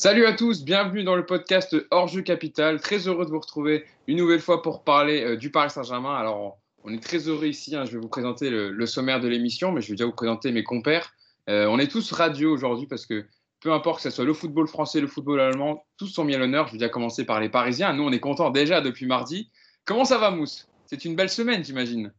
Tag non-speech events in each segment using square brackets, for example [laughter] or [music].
Salut à tous, bienvenue dans le podcast Hors-jeu Capital. Très heureux de vous retrouver une nouvelle fois pour parler euh, du Paris Saint-Germain. Alors, on est très heureux ici. hein, je vais vous présenter le, sommaire de l'émission, mais je vais déjà vous présenter mes compères. Euh, on est tous radieux aujourd'hui parce que peu importe que ce soit le football français, le football allemand, tous sont mis à l'honneur. Je vais déjà commencer par les Parisiens. Nous, on est contents déjà depuis mardi. Comment ça va, Mousse? C'est une belle semaine, j'imagine.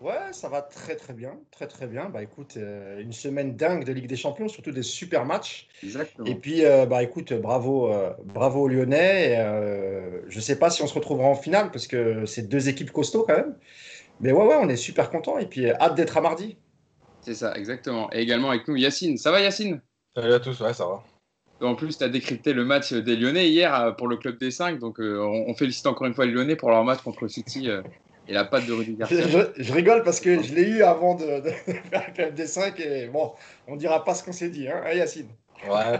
Ouais, ça va très très bien, très très bien. Bah écoute, euh, une semaine dingue de Ligue des Champions, surtout des super matchs. Exactement. Et puis euh, bah écoute, bravo, euh, bravo aux Lyonnais. Et, euh, je sais pas si on se retrouvera en finale parce que c'est deux équipes costauds quand même. Mais ouais ouais, on est super content et puis euh, hâte d'être à mardi. C'est ça, exactement. Et également avec nous, Yacine. Ça va, Yacine? Salut à tous, ouais, ça va. En plus, tu as décrypté le match des Lyonnais hier pour le club des 5. Donc, euh, on, on félicite encore une fois les Lyonnais pour leur match contre le City euh, et la patte de Rudy Je, Garcia. je- je rigole parce que je l'ai eu avant de, de [laughs] faire le club des 5 et bon, on dira pas ce qu'on s'est dit, hein, hein, Yacine. Ouais,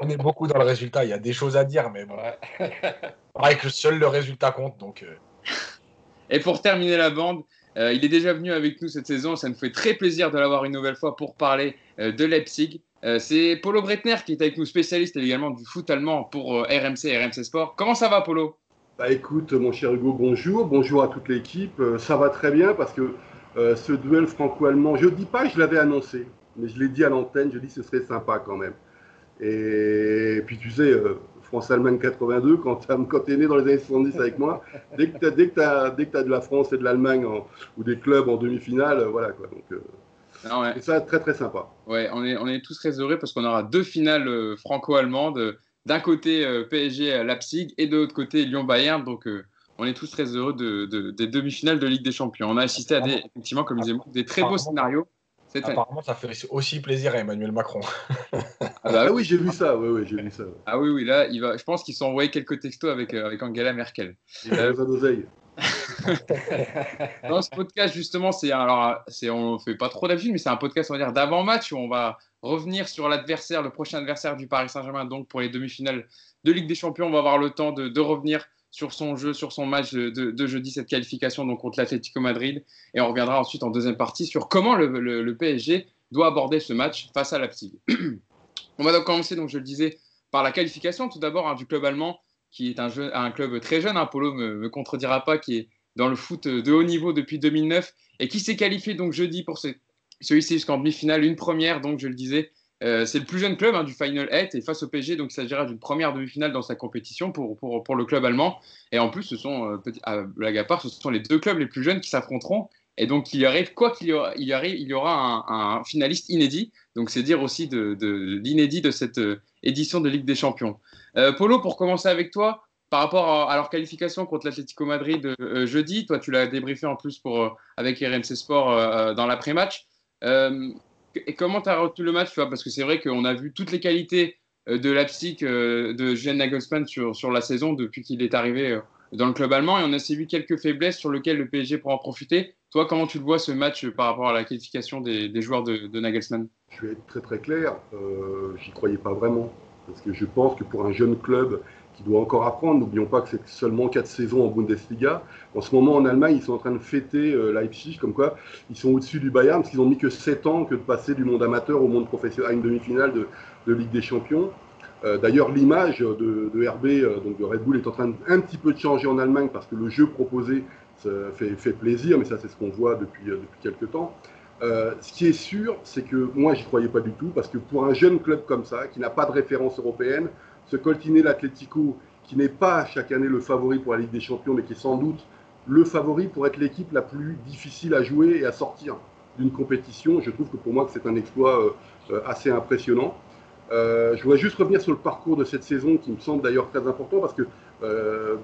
on est beaucoup dans le résultat. Il y a des choses à dire, mais bon, Ouais. pareil que seul le résultat compte. Donc, euh, Et pour terminer la bande, euh, il est déjà venu avec nous cette saison. Ça nous fait très plaisir de l'avoir une nouvelle fois pour parler euh, de Leipzig. Euh, C'est Polo Bretner qui est avec nous, spécialiste également du foot allemand pour euh, RMC et RMC Sport. Comment ça va, Polo? Bah écoute, mon cher Hugo, bonjour. Bonjour à toute l'équipe. Euh, ça va très bien parce que euh, ce duel franco-allemand, je ne dis pas que je l'avais annoncé, mais je l'ai dit à l'antenne, je dis que ce serait sympa quand même. Et puis tu sais, euh, France-Allemagne 82, quand, quand tu es né dans les années 70 avec moi, dès que tu as, dès que t'as- dès que t'as de la France et de l'Allemagne ou des clubs en demi-finale, euh, voilà quoi. Donc euh, Non, ouais. c'est ça très très sympa. Ouais, on est, on est tous très heureux parce qu'on aura deux finales franco-allemandes. D'un côté euh, PSG à Leipzig et de l'autre côté Lyon-Bayern. Donc euh, on est tous très heureux de, de- des demi-finales de Ligue des Champions. On a assisté à des, effectivement, comme disait des très beaux scénarios. cette année. apparemment, ça fait aussi plaisir à Emmanuel Macron. Ah Ah bah oui, j'ai vu ça. Oui, oui, j'ai vu ça. Ah oui, oui, là, il va, je pense qu'ils sont envoyés quelques textos avec, euh, avec Angela Merkel. Il a besoin d'oseille. [laughs] Dans ce podcast, justement, c'est alors, c'est, on fait pas trop d'habitude, mais c'est un podcast, on va dire, d'avant-match où on va revenir sur l'adversaire, le prochain adversaire du Paris Saint-Germain, donc pour les demi-finales de Ligue des Champions. On va avoir le temps de, revenir sur son jeu, sur son match de, jeudi, cette qualification donc contre l'Atlético Madrid. Et on reviendra ensuite en deuxième partie sur comment le, PSG doit aborder ce match face à Leipzig. [clears throat] on va donc commencer, donc je le disais, par la qualification tout d'abord hein, du club allemand, qui est un, club très jeune. hein, Polo me, me contredira pas, qui est dans le foot de haut niveau depuis 2009 et qui s'est qualifié donc jeudi pour ce, celui-ci jusqu'en demi-finale, une première, donc je le disais. Euh, c'est le plus jeune club hein, du Final 8 et face au PSG, donc il s'agira d'une première demi-finale dans sa compétition pour, pour, pour le club allemand. Et en plus, ce sont, euh, à blague ce sont les deux clubs les plus jeunes qui s'affronteront. Et donc, il y arrive, quoi qu'il y, aura- il y arrive, il y aura un, finaliste inédit. Donc, c'est dire aussi de, de, l'inédit de cette euh, édition de Ligue des Champions. Euh, Polo, pour commencer avec toi, par rapport à, leur qualification contre l'Atlético Madrid euh, jeudi, toi, tu l'as débriefé en plus pour, euh, avec RMC Sport euh, dans l'après-match. Euh, et comment tu as retenu le match tu Parce que c'est vrai qu'on a vu toutes les qualités euh, de euh, de Julian Nagelsmann sur, sur la saison depuis qu'il est arrivé euh, dans le club allemand et on a aussi vu quelques faiblesses sur lesquelles le PSG pourra en profiter. Toi, comment tu le vois ce match euh, par rapport à la qualification des, joueurs de, de Nagelsmann? Je vais être très très clair, euh, j'y croyais pas vraiment. Parce que je pense que pour un jeune club qui doit encore apprendre, n'oublions pas que c'est seulement 4 saisons en Bundesliga. En ce moment en Allemagne, ils sont en train de fêter euh, Leipzig, comme quoi ils sont au-dessus du Bayern, parce qu'ils ont mis que 7 ans que de passer du monde amateur au monde professionnel à une demi-finale de, Ligue des Champions. Euh, D'ailleurs, l'image de, RB, euh, donc de Red Bull, est en train de, un petit peu de changer en Allemagne parce que le jeu proposé fait, plaisir, mais ça c'est ce qu'on voit depuis, depuis quelques temps. Euh, ce qui est sûr, c'est que moi, j'y croyais pas du tout, parce que pour un jeune club comme ça, qui n'a pas de référence européenne, ce coltiner l'Atlético, qui n'est pas chaque année le favori pour la Ligue des Champions, mais qui est sans doute le favori pour être l'équipe la plus difficile à jouer et à sortir d'une compétition, je trouve que pour moi, c'est un exploit euh, euh, assez impressionnant. Je voudrais juste revenir sur le parcours de cette saison, qui me semble d'ailleurs très important, parce que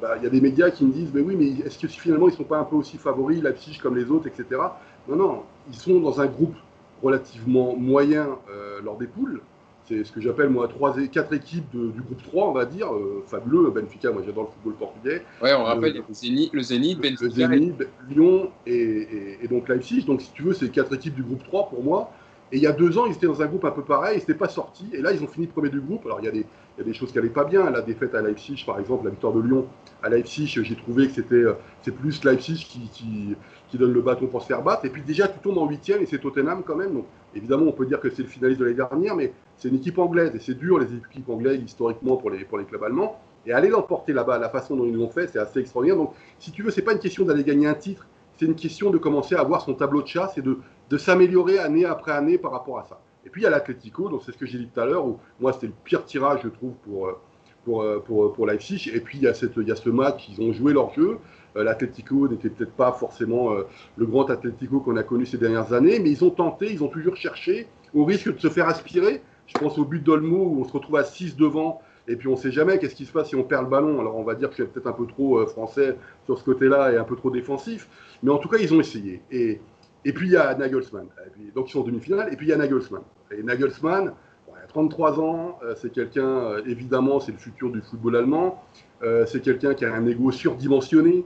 bah, il y a des médias qui me disent, mais oui, mais est-ce que finalement ils ne sont pas un peu aussi favoris, Leipzig comme les autres, etc. Non, non, ils sont dans un groupe relativement moyen euh, lors des poules. C'est ce que j'appelle moi trois, et- quatre équipes de- du groupe 3, on va dire, euh, fabuleux. Benfica, moi j'adore le football portugais. Ouais, on rappelle Le- le Zénith, le Zénith, Le Benfica. Zénith, Lyon et, et- et donc Leipzig. Donc si tu veux, c'est quatre équipes du groupe 3 pour moi. Et il y a deux ans, ils étaient dans un groupe un peu pareil, ils n'étaient pas sortis. Et là, ils ont fini premier du groupe. Alors, il y a des, choses qui n'allaient pas bien. La défaite à Leipzig, par exemple, la victoire de Lyon à Leipzig, j'ai trouvé que c'était euh, c'est plus Leipzig qui, donne le bâton pour se faire battre. Et puis déjà, tu tombes en huitième et c'est Tottenham quand même. Donc, évidemment, on peut dire que c'est le finaliste de l'année dernière, mais c'est une équipe anglaise et c'est dur, les équipes anglaises, historiquement, pour les, pour les clubs allemands. Et aller l'emporter là-bas, la façon dont ils l'ont fait, c'est assez extraordinaire. Donc, si tu veux, c'est pas une question d'aller gagner un titre, c'est une question de commencer à avoir son tableau de chasse et de, de s'améliorer année après année par rapport à ça. Et puis il y a l'Atletico, donc c'est ce que j'ai dit tout à l'heure, où moi c'était le pire tirage, je trouve, pour, euh, pour, euh, pour, pour Leipzig. Et puis il y, a cette, il y a ce match, ils ont joué leur jeu. Euh, L'Atletico n'était peut-être pas forcément le grand Atletico qu'on a connu ces dernières années, mais ils ont tenté, ils ont toujours cherché, au risque de se faire aspirer. Je pense au but d'Olmo où on se retrouve à 6 devant et puis on ne sait jamais qu'est-ce qui se passe si on perd le ballon. Alors on va dire que je suis peut-être un peu trop français sur ce côté-là et un peu trop défensif. Mais en tout cas, ils ont essayé. Et, et puis il y a Nagelsmann. donc ils sont en demi-finale. Et puis il y a Nagelsmann. Et Nagelsmann, il a 33 ans. Euh, c'est quelqu'un, euh, évidemment, c'est le futur du football allemand. Euh, c'est quelqu'un qui a un ego surdimensionné,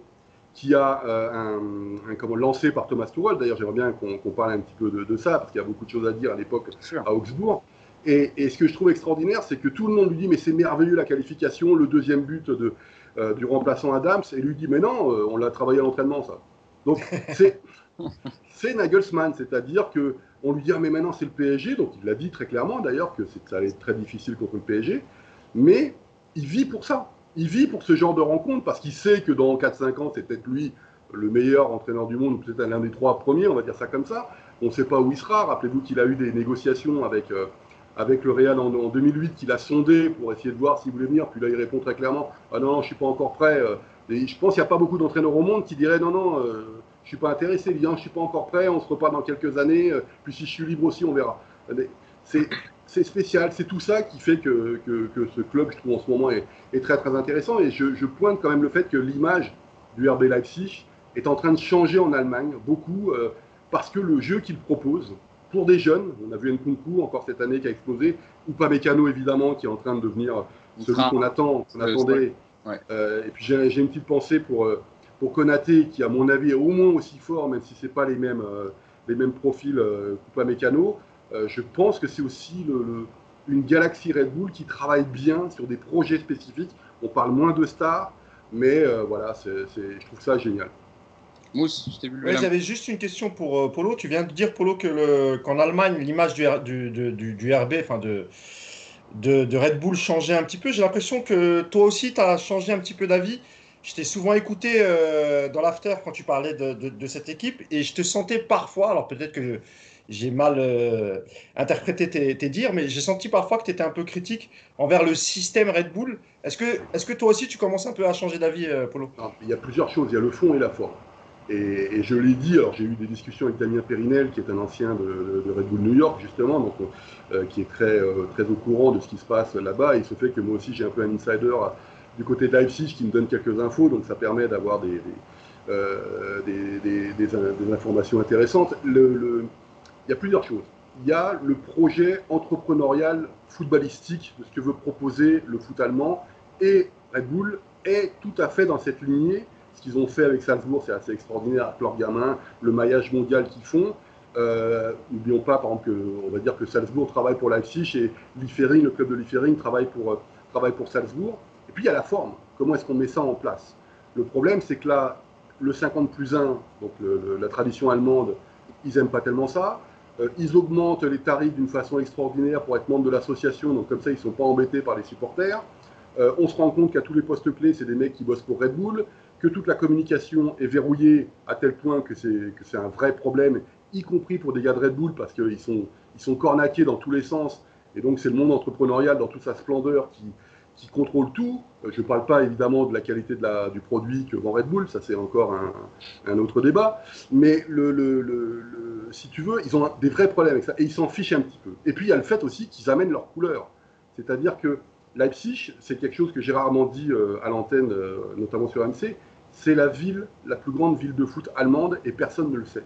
qui a un, comment, lancé par Thomas Tuchel. D'ailleurs, j'aimerais bien qu'on parle un petit peu de, ça, parce qu'il y a beaucoup de choses à dire à l'époque à Augsbourg. Et, et, ce que je trouve extraordinaire, c'est que tout le monde lui dit Mais c'est merveilleux la qualification, le deuxième but de, du remplaçant Adams. Et lui dit Mais non, on l'a travaillé à l'entraînement, ça. Donc, c'est [laughs] c'est Nagelsmann, c'est-à-dire que on lui dit ah, mais maintenant c'est le PSG, donc il l'a dit très clairement d'ailleurs que ça allait être très difficile contre le PSG, mais il vit pour ça, il vit pour ce genre de rencontre parce qu'il sait que dans 4-5 ans c'est peut-être lui le meilleur entraîneur du monde ou peut-être l'un des trois premiers, on va dire ça comme ça. On ne sait pas où il sera. Rappelez-vous qu'il a eu des négociations avec euh, le Real en, 2008 qu'il a sondé pour essayer de voir s'il voulait venir. Puis là, il répond très clairement Ah non, non je ne suis pas encore prêt. Euh. Et je pense qu'il n'y a pas beaucoup d'entraîneurs au monde qui diraient Non, non, euh, suis pas intéressé, bien, je suis pas encore prêt, on se reparle dans quelques années, euh, puis si je suis libre aussi, on verra. C'est spécial, c'est tout ça qui fait que, que, ce club, je trouve en ce moment, est, est très très intéressant. Et je, je, pointe quand même le fait que l'image du RB Leipzig est en train de changer en Allemagne, beaucoup, euh, parce que le jeu qu'il propose, pour des jeunes, on a vu Nkunku encore cette année qui a explosé, ou pas Mécano évidemment, qui est en train de devenir celui qu'on attend, qu'on attendait. Euh, et puis j'ai une petite pensée pour pour Konaté, qui à mon avis est au moins aussi fort, même si ce n'est pas les mêmes, euh, les mêmes profils euh, Coupa Mécano, euh, je pense que c'est aussi le, une galaxie Red Bull qui travaille bien sur des projets spécifiques. On parle moins de stars, mais voilà, je trouve ça génial. Mousse, je t'ai vu oui, J'avais juste une question pour Polo. Tu viens de dire, Polo, que qu'en Allemagne, l'image du, du, du, du, RB, enfin de, de, de, Red Bull changeait un petit peu. J'ai l'impression que toi aussi, tu as changé un petit peu d'avis. Je t'ai souvent écouté euh, dans l'after quand tu parlais de, cette équipe et je te sentais parfois, alors peut-être que j'ai mal euh, interprété tes, dires, mais j'ai senti parfois que tu étais un peu critique envers le système Red Bull. Est-ce que, est que toi aussi tu commences un peu à changer d'avis, euh, Polo? Il y a plusieurs choses, il y a le fond et la forme. Et, je l'ai dit, alors j'ai eu des discussions avec Damien Périnel, qui est un ancien de, Red Bull New York, justement, donc, qui est très, très au courant de ce qui se passe là-bas. Il se fait que moi aussi j'ai un peu un insider du côté de qui me donne quelques infos, donc ça permet d'avoir des, euh, informations intéressantes. Il y a plusieurs choses. Il y a le projet entrepreneurial footballistique de ce que veut proposer le foot allemand et Red Bull est tout à fait dans cette lignée. Ce qu'ils ont fait avec Salzbourg, c'est assez extraordinaire avec leurs gamins, le maillage mondial qu'ils font. Euh, N'oublions pas, par exemple, que, on va dire que Salzbourg travaille pour Leipzig et le club de Liefering, travaille pour, euh, travaille pour Salzbourg. Et puis il y a la forme. Comment est-ce qu'on met ça en place? Le problème, c'est que là, le 50 plus 1, donc la tradition allemande, ils n'aiment pas tellement ça. Euh, ils augmentent les tarifs d'une façon extraordinaire pour être membre de l'association, donc comme ça, ils ne sont pas embêtés par les supporters. Euh, on se rend compte qu'à tous les postes clés, c'est des mecs qui bossent pour Red Bull, que toute la communication est verrouillée à tel point que c'est un vrai problème, y compris pour des gars de Red Bull, parce qu'ils sont, cornaqués dans tous les sens. Et donc, c'est le monde entrepreneurial dans toute sa splendeur qui, qui contrôle tout. Euh, je ne parle pas évidemment de la qualité du produit que vend Red Bull, ça c'est encore un, autre débat. Mais le, si tu veux, ils ont des vrais problèmes avec ça et ils s'en fichent un petit peu. Et puis il y a le fait aussi qu'ils amènent leur couleur. C'est-à-dire que Leipzig, c'est quelque chose que j'ai rarement dit euh, à l'antenne, euh, notamment sur MC, c'est la ville, la plus grande ville de foot allemande et personne ne le sait.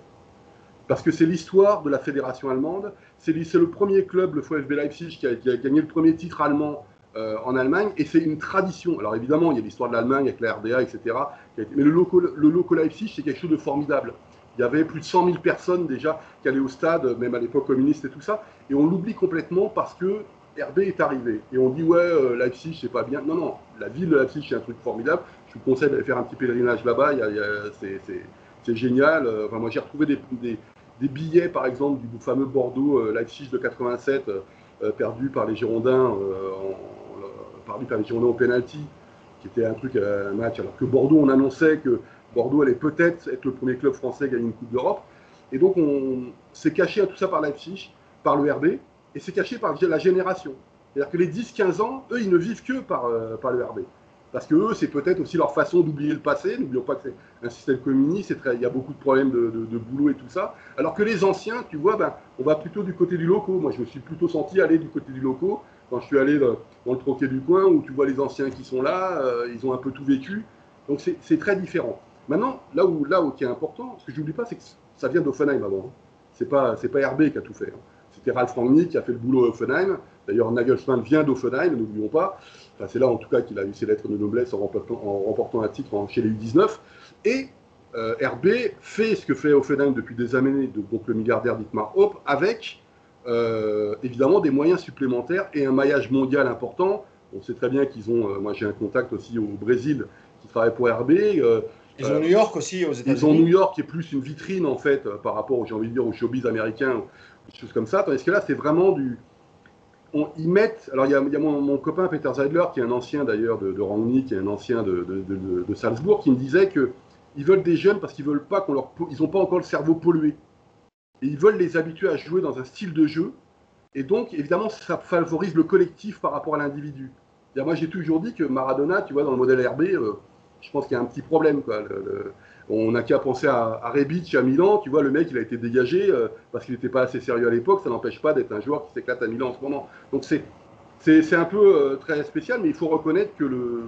Parce que c'est l'histoire de la fédération allemande, c'est le premier club, le VfB Leipzig, qui a gagné le premier titre allemand euh, en Allemagne, et c'est une tradition. Alors évidemment, il y a l'histoire de l'Allemagne avec la RDA, etc. Mais le local, le Leipzig, c'est quelque chose de formidable. Il y avait plus de 100 000 personnes déjà qui allaient au stade, même à l'époque communiste et tout ça. Et on l'oublie complètement parce que RB est arrivé. Et on dit, ouais, euh, Leipzig, c'est pas bien. Non, non, la ville de Leipzig, c'est un truc formidable. Je vous conseille d'aller faire un petit pèlerinage là-bas. C'est génial. Euh, enfin, moi, j'ai retrouvé des, billets, par exemple, du fameux Bordeaux-Leipzig de 87, perdu par les Girondins, perdu par les Girondins au penalty, qui était un truc, un match. Alors que Bordeaux, on annonçait que Bordeaux allait peut-être être le premier club français à gagner une Coupe d'Europe. Et donc, on s'est caché à tout ça par Leipzig, par le RB, et c'est caché par la génération. C'est-à-dire que les 10-15 ans, eux, ils ne vivent que par, euh, par le RB. Parce que eux, c'est peut-être aussi leur façon d'oublier le passé. N'oublions pas que c'est un système communiste, il y a beaucoup de problèmes de, de, boulot et tout ça. Alors que les anciens, tu vois, ben, on va plutôt du côté du loco. Moi, je me suis plutôt senti aller du côté du loco quand je suis allé dans, le troquet du coin où tu vois les anciens qui sont là, euh, ils ont un peu tout vécu. Donc c'est très différent. Maintenant, là où, là qui est important, ce que je n'oublie pas, c'est que ça vient d'Offenheim avant. Hein. C'est pas, pas qui a tout fait. Hein. C'était Ralf Rangnick qui a fait le boulot à Offenheim. D'ailleurs, Nagelsmann vient d'Offenheim, n'oublions pas. C'est là, en tout cas, qu'il a eu ses lettres de noblesse en remportant, un titre chez les U19. Et euh, fait ce que fait Offenheim depuis des années, de, donc le milliardaire Dietmar Hopp, avec euh, évidemment des moyens supplémentaires et un maillage mondial important. On sait très bien qu'ils ont, euh, moi j'ai un contact aussi au Brésil qui travaille pour RB. Ils ont New York aussi aux États-Unis. Ils ont New York qui est plus une vitrine en fait par rapport, j'ai envie de dire, au showbiz américain, des choses comme ça. Tandis que là, c'est vraiment du. On, ils mettent. Alors, il y a, mon, copain Peter Zeidler, qui est un ancien d'ailleurs de, de Rangnick, qui est un ancien de, de, Salzbourg, qui me disait que ils veulent des jeunes parce qu'ils veulent pas qu'on leur. Ils n'ont pas encore le cerveau pollué. Et ils veulent les habituer à jouer dans un style de jeu. Et donc, évidemment, ça favorise le collectif par rapport à l'individu. Moi, j'ai toujours dit que Maradona, tu vois, dans le modèle RB, euh, je pense qu'il y a un petit problème. Quoi. on n'a qu'à penser à, à Rebic à Milan. Tu vois, le mec, il a été dégagé euh, parce qu'il n'était pas assez sérieux à l'époque. Ça n'empêche pas d'être un joueur qui s'éclate à Milan en ce moment. Donc c'est un peu euh, très spécial, mais il faut reconnaître que le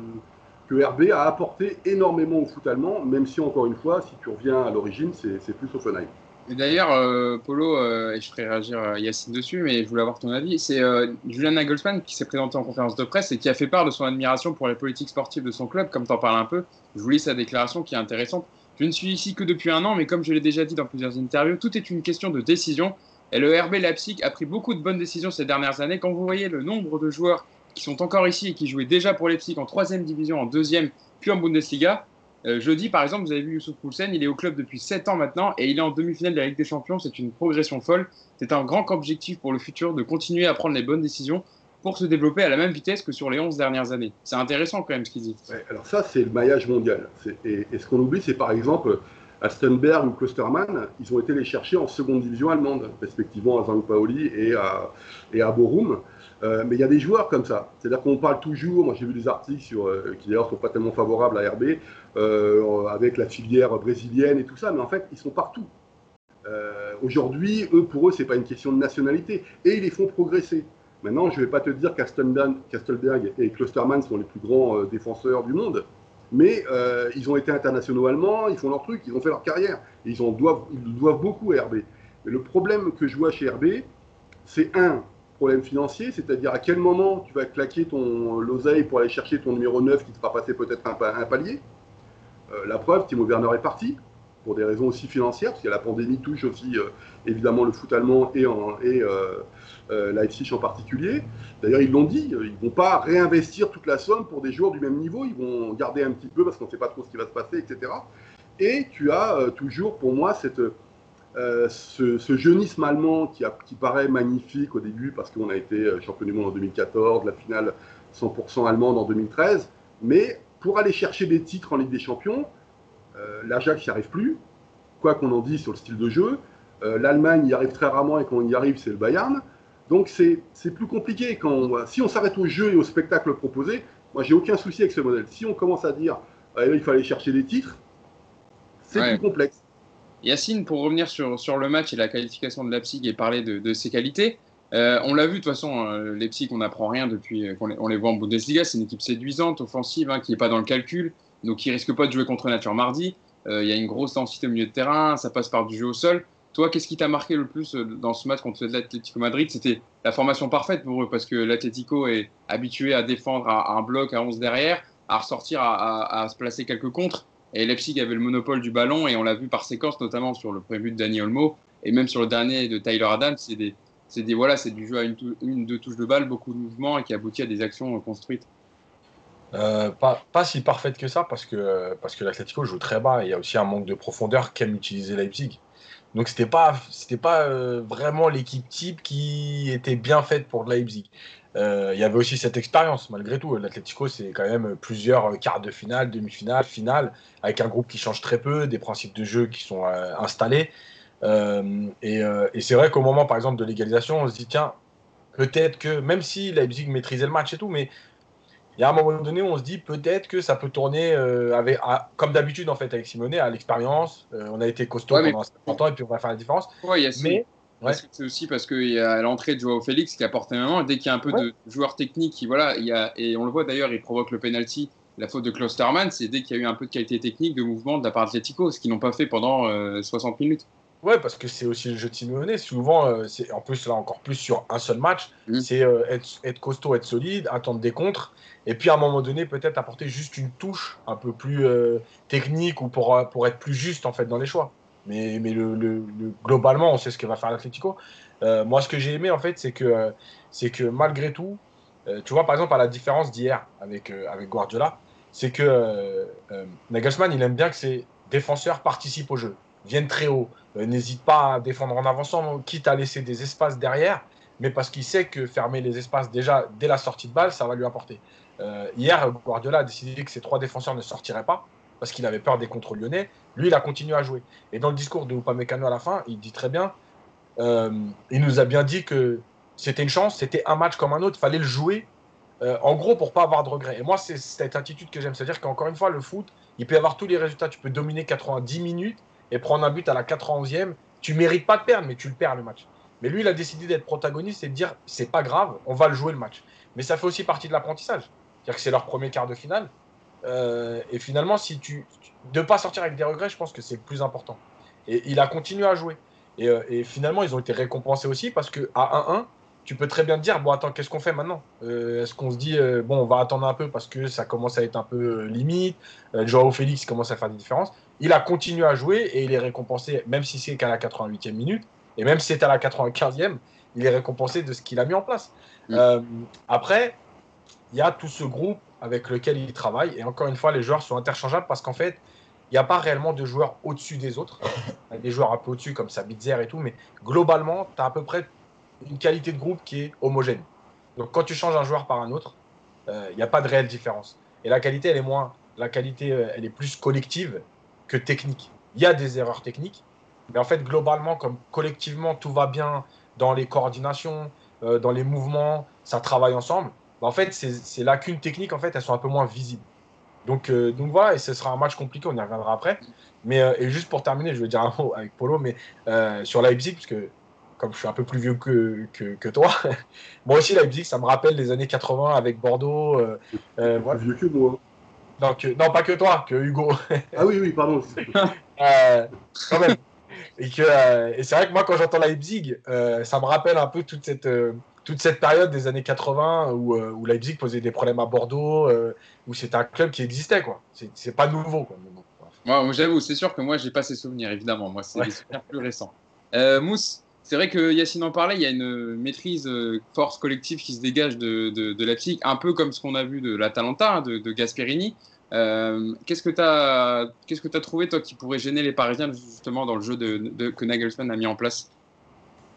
que RB a apporté énormément au foot allemand, même si encore une fois, si tu reviens à l'origine, c'est plus Offenheim. D'ailleurs, euh, Polo, euh, et je ferai réagir euh, Yacine dessus, mais je voulais avoir ton avis. C'est Julian Nagelsmann qui s'est présenté en conférence de presse et qui a fait part de son admiration pour les politiques sportives de son club, comme tu en parles un peu. Je vous lis sa déclaration qui est intéressante. Je ne suis ici que depuis un an, mais comme je l'ai déjà dit dans plusieurs interviews, tout est une question de décision. Et le RB Leipzig a pris beaucoup de bonnes décisions ces dernières années. Quand vous voyez le nombre de joueurs qui sont encore ici et qui jouaient déjà pour Leipzig en troisième division, en deuxième, puis en Bundesliga, euh, jeudi, par exemple, vous avez vu Youssouf Poulsen, il est au club depuis 7 ans maintenant et il est en demi-finale de la Ligue des Champions. C'est une progression folle. C'est un grand objectif pour le futur de continuer à prendre les bonnes décisions pour se développer à la même vitesse que sur les 11 dernières années. C'est intéressant quand même ce qu'il dit. alors ça, c'est le maillage mondial. Et, ce qu'on oublie, c'est par exemple Astenberg ou Klostermann, ils ont été les chercher en seconde division allemande, respectivement à Zang Paoli et à, et à Borum. Euh, mais il y a des joueurs comme ça. C'est-à-dire qu'on parle toujours, moi j'ai vu des articles sur, euh, qui d'ailleurs ne sont pas tellement favorables à RB, euh, avec la filière brésilienne et tout ça, mais en fait ils sont partout. Aujourd'hui, eux, pour eux, ce n'est pas une question de nationalité. Et ils les font progresser. Maintenant, je ne vais pas te dire qu'Astelberg et Klosterman sont les plus grands défenseurs du monde, mais ils ont été internationaux allemands, ils font leur truc, ils ont fait leur carrière. ils, en doivent, ils doivent beaucoup à RB. Mais le problème que je vois chez RB, c'est un, problème financier, c'est-à-dire à quel moment tu vas claquer ton l'oseille pour aller chercher ton numéro 9 qui te fera passer peut-être un, palier. Euh, la preuve, Timo Werner est parti, pour des raisons aussi financières, parce que la pandémie touche aussi euh, évidemment le foot allemand et, en, et euh, en particulier. D'ailleurs, ils l'ont dit, ils ne vont pas réinvestir toute la somme pour des joueurs du même niveau, ils vont garder un petit peu parce qu'on ne sait pas trop ce qui va se passer, etc. Et tu as toujours, pour moi, cette euh, ce, jeunisme allemand qui, qui, paraît magnifique au début parce qu'on a été euh, champion du monde en 2014, la finale 100% allemande en 2013, mais pour aller chercher des titres en Ligue des Champions, euh, l'Ajax n'y arrive plus, quoi qu'on en dise sur le style de jeu. L'Allemagne y arrive très rarement et quand on y arrive, c'est le Bayern. Donc c'est plus compliqué. Quand si on s'arrête au jeu et au spectacle proposé, moi j'ai aucun souci avec ce modèle. Si on commence à dire il faut aller chercher des titres, c'est plus complexe. Yacine, pour revenir sur, sur le match et la qualification de Leipzig et parler de, ses qualités, euh, on l'a vu de toute façon, euh, Leipzig, on n'apprend rien depuis qu'on les, voit en Bundesliga. C'est une équipe séduisante, offensive, hein, qui n'est pas dans le calcul, donc qui risque pas de jouer contre nature mardi. Euh, il y a une grosse densité au milieu de terrain, ça passe par du jeu au sol. Toi, qu'est-ce qui t'a marqué le plus dans ce match contre l'Atlético Madrid? C'était la formation parfaite pour eux, parce que l'Atlético est habitué à défendre à, un bloc à 11 derrière, à ressortir, à, à, se placer quelques contres. Et Leipzig avait le monopole du ballon et on l'a vu par séquence, notamment sur le but de Dani Olmo et même sur le dernier de Tyler Adams. C'est des, voilà, c'est du jeu à une, deux touches de balle, beaucoup de mouvements et qui aboutit à des actions construites. Euh, pas, si parfaite que ça parce que, parce que l'Atletico joue très bas et il y a aussi un manque de profondeur qu'aime utiliser Leipzig. Donc c'était pas pas euh, vraiment l'équipe type qui était bien faite pour Leipzig. Euh, il y avait aussi cette expérience malgré tout. L'Atletico c'est quand même plusieurs quarts de finale, demi-finale, finale avec un groupe qui change très peu, des principes de jeu qui sont installés. et, et c'est vrai qu'au moment par exemple de l'égalisation, on se dit tiens peut-être que même si Leipzig maîtrisait le match et tout, mais il y a un moment donné où on se dit peut-être que ça peut tourner euh, avec, comme d'habitude en fait avec Simonet à l'expérience. Euh, on a été costaud pendant 50 ans et puis on va faire la différence. Ouais, y c'est aussi parce qu'il y a l'entrée de Joao Félix qui apporte énormément. Dès qu'il y a un peu de joueurs techniques, qui, voilà, il y a, et on le voit d'ailleurs, il provoque le penalty, la faute de Klosterman, c'est dès qu'il y a eu un peu de qualité technique, de mouvement de la part d'Atletico, ce qu'ils n'ont pas fait pendant 60 euh, minutes. Ouais, parce que c'est aussi le jeu de Simeone. Souvent, euh, c'est en plus là encore plus sur un seul match, mm. c'est euh, être, costaud, être solide, attendre des contres, et puis à un moment donné peut-être apporter juste une touche un peu plus technique ou pour, pour être plus juste en fait dans les choix. Mais, mais le, globalement, on sait ce que va faire l'Atlético. moi, ce que j'ai aimé en fait, c'est que c'est que malgré tout, tu vois par exemple à la différence d'hier avec avec Guardiola, c'est que Nagelsmann il aime bien que ses défenseurs participent au jeu viennent très haut, euh, n'hésite pas à défendre en avançant, quitte à laisser des espaces derrière, mais parce qu'il sait que fermer les espaces déjà dès la sortie de balle, ça va lui apporter. Euh, hier, Guardiola a décidé que ses trois défenseurs ne sortiraient pas parce qu'il avait peur des contrôles lyonnais. Lui, il a continué à jouer. Et dans le discours de Upamecano à la fin, il dit très bien, euh, il nous a bien dit que c'était une chance, c'était un match comme un autre, il fallait le jouer. en gros, pour pas avoir de regrets. Et moi, c'est cette attitude que j'aime. C'est-à-dire qu'encore une fois, le foot, il peut avoir tous les résultats. Tu peux dominer 90 minutes et prendre un but à la 91e, tu mérites pas de perdre, mais tu le perds le match. Mais lui, il a décidé d'être protagoniste et de dire c'est pas grave, on va le jouer le match. Mais ça fait aussi partie de l'apprentissage. C'est-à-dire que c'est leur premier quart de finale. Euh, et finalement, si tu de pas sortir avec des regrets, je pense que c'est le plus important. Et il a continué à jouer. Et, euh, et, finalement, ils ont été récompensés aussi parce que à 1-1, tu peux très bien te dire bon attends, qu'est-ce qu'on fait maintenant? Euh, Est-ce qu'on se dit bon, on va attendre un peu parce que ça commence à être un peu limite. Joao Félix commence à faire des différences il a continué à jouer et il est récompensé, même si c'est qu'à la 88e minute, et même si c'est à la 95e, il est récompensé de ce qu'il a mis en place. Mm. Euh, après, il y a tout ce groupe avec lequel il travaille, et encore une fois, les joueurs sont interchangeables parce qu'en fait, il n'y a pas réellement de joueurs au-dessus des autres. [laughs] Des joueurs un peu au-dessus comme Sabitzer et tout, mais globalement, tu as à peu près une qualité de groupe qui est homogène. Donc quand tu changes un joueur par un autre, euh, il n'y a pas de réelle différence. Et la qualité, elle est moins. La qualité, euh, elle est plus collective que technique. Il y a des erreurs techniques, mais en fait, globalement, comme collectivement, tout va bien dans les coordinations, euh, dans les mouvements, ça travaille ensemble, bah, en fait, ces, lacunes techniques, en fait, elles sont un peu moins visibles. Donc, euh, donc voilà, et ce sera un match compliqué, on y reviendra après. Mais, euh, et juste pour terminer, je vais dire un mot avec Polo, mais sur Leipzig, parce que comme je suis un peu plus vieux que, que, toi, [laughs] moi aussi, Leipzig, ça me rappelle les années 80 avec Bordeaux. plus vieux que moi. Non, pas que toi, que Hugo. [laughs] ah oui, oui, pardon. euh, quand même. Et, que, euh, et c'est vrai que moi, quand j'entends Leipzig, euh, ça me rappelle un peu toute cette, euh, toute cette période des années 80 où, où Leipzig posait des problèmes à Bordeaux, où c'était un club qui existait. quoi. C'est pas nouveau. Quoi. J'avoue, c'est sûr que moi, j'ai pas ces souvenirs, évidemment. Moi, c'est des souvenirs plus récents. Mousse, c'est vrai que Yacine en parlait, il y a une maîtrise force collective qui se dégage de, de, de Leipzig, un peu comme ce qu'on a vu de l'Atalanta, hein, de, de Gasperini. Euh, qu'est-ce que tu as, qu'est-ce que as trouvé, toi, qui pourrait gêner les Parisiens, justement, dans le jeu de, que Nagelsmann a mis en place?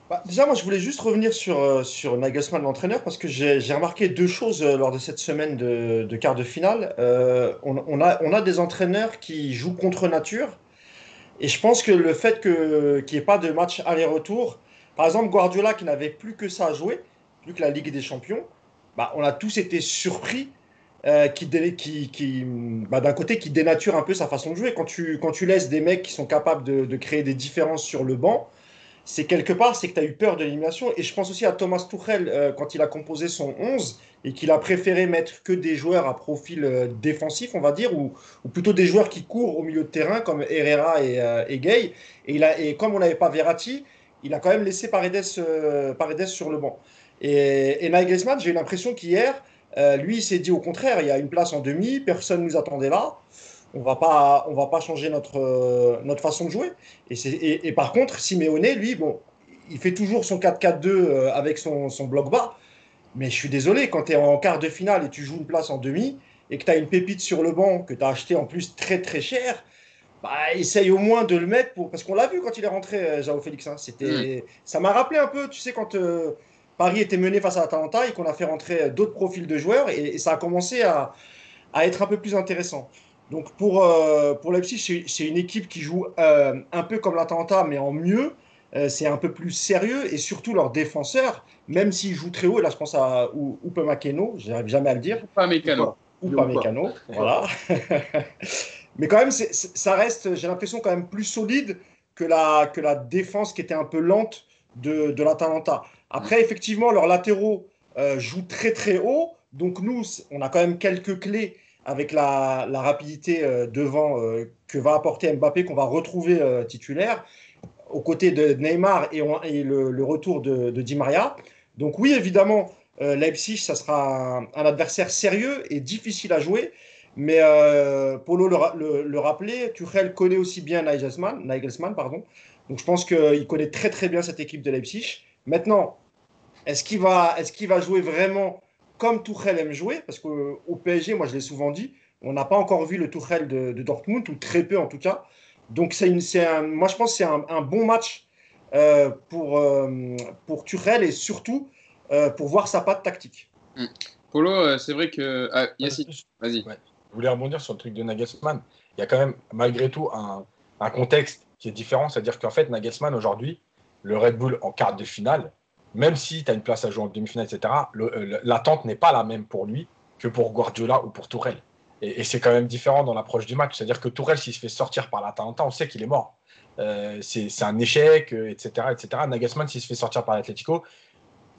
Bah, Déjà, moi, je voulais juste revenir sur, euh, sur Nagelsmann, l'entraîneur, parce que j'ai, remarqué deux choses euh, lors de cette semaine de, de quart de finale. on, a, on a des entraîneurs qui jouent contre nature, et je pense que le fait qu'il n'y ait pas de match aller-retour, par exemple, Guardiola, qui n'avait plus que ça à jouer, plus que la Ligue des Champions, bah, on a tous été surpris euh, qui, qui, qui bah, d'un côté, qui dénature un peu sa façon de jouer. Quand tu, quand tu laisses des mecs qui sont capables de créer des différences sur le banc, c'est quelque part, c'est que tu as eu peur de l'élimination. Et je pense aussi à Thomas Tuchel, euh, quand il a composé son 11 et qu'il a préféré mettre que des joueurs à profil euh, défensif, on va dire, ou, plutôt des joueurs qui courent au milieu de terrain, comme Herrera et, et Gay. Et, comme on n'avait pas Verratti, il a quand même laissé Paredes, sur le banc. Et, et Nagelsmann, j'ai eu l'impression qu'hier, euh, lui, il s'est dit au contraire, il y a une place en demi, personne ne nous attendait là. On va pas, on va pas changer notre, notre façon de jouer. Et, et, par contre, Simeone, lui, bon, il fait toujours son 4-4-2 avec son, son bloc bas. Mais je suis désolé, quand tu es en quart de finale et tu joues une place en demi, et que tu as une pépite sur le banc que tu as acheté en plus très très cher, bah, essaye au moins de le mettre pour... parce qu'on l'a vu quand il est rentré, euh, Jao Félix. Hein. C'était, mm. ça m'a rappelé un peu, tu sais, quand euh, Paris était mené face à Atalanta et qu'on a fait rentrer euh, d'autres profils de joueurs et, ça a commencé à, à, être un peu plus intéressant. Donc pour pour Leipzig, c'est une équipe qui joue un peu comme l'Atalanta mais en mieux. c'est un peu plus sérieux et surtout leurs défenseurs, même s'ils jouent très haut, et là je pense à Upamecano, j'arrive jamais à le dire. Upamecano ou pas mécano. Voilà. [laughs] Mais quand même, ça reste, j'ai l'impression, quand même plus solide que la, que la défense qui était un peu lente de, de l'Atalanta. Après, effectivement, leurs latéraux euh, jouent très très haut. Donc nous, on a quand même quelques clés avec la, rapidité euh, devant euh, que va apporter Mbappé, qu'on va retrouver titulaire, aux côtés de Neymar et, le, retour de, Di Maria. Donc oui, évidemment, euh, Leipzig, ça sera un, adversaire sérieux et difficile à jouer. Mais euh, Polo le, le, rappelait, Tuchel connaît aussi bien Nagelsmann, Nagelsmann pardon. Donc je pense qu'il connaît très très bien cette équipe de Leipzig. Maintenant, est-ce qu'il va, est qu'il va jouer vraiment comme Tuchel aime jouer Parce qu'au PSG, moi je l'ai souvent dit, on n'a pas encore vu le Tuchel de, Dortmund, ou très peu en tout cas. Donc c'est un, moi je pense que c'est un, bon match euh, pour, pour Tuchel et surtout euh, pour voir sa patte tactique. Mm. Polo, euh, c'est vrai que. Ah, vas-y. Je voulais rebondir sur le truc de Nagelsmann. Il y a quand même, malgré tout, un, contexte qui est différent. C'est-à-dire qu'en fait, Nagelsmann, aujourd'hui, le Red Bull en quart de finale, même si tu as une place à jouer en demi-finale, etc., euh, l'attente n'est pas la même pour lui que pour Guardiola ou pour Tourelle. Et, c'est quand même différent dans l'approche du match. C'est-à-dire que Tourelle, s'il se fait sortir par l'Atalanta, on sait qu'il est mort. c'est un échec, etc., etc. Nagelsmann, s'il se fait sortir par l'Atletico,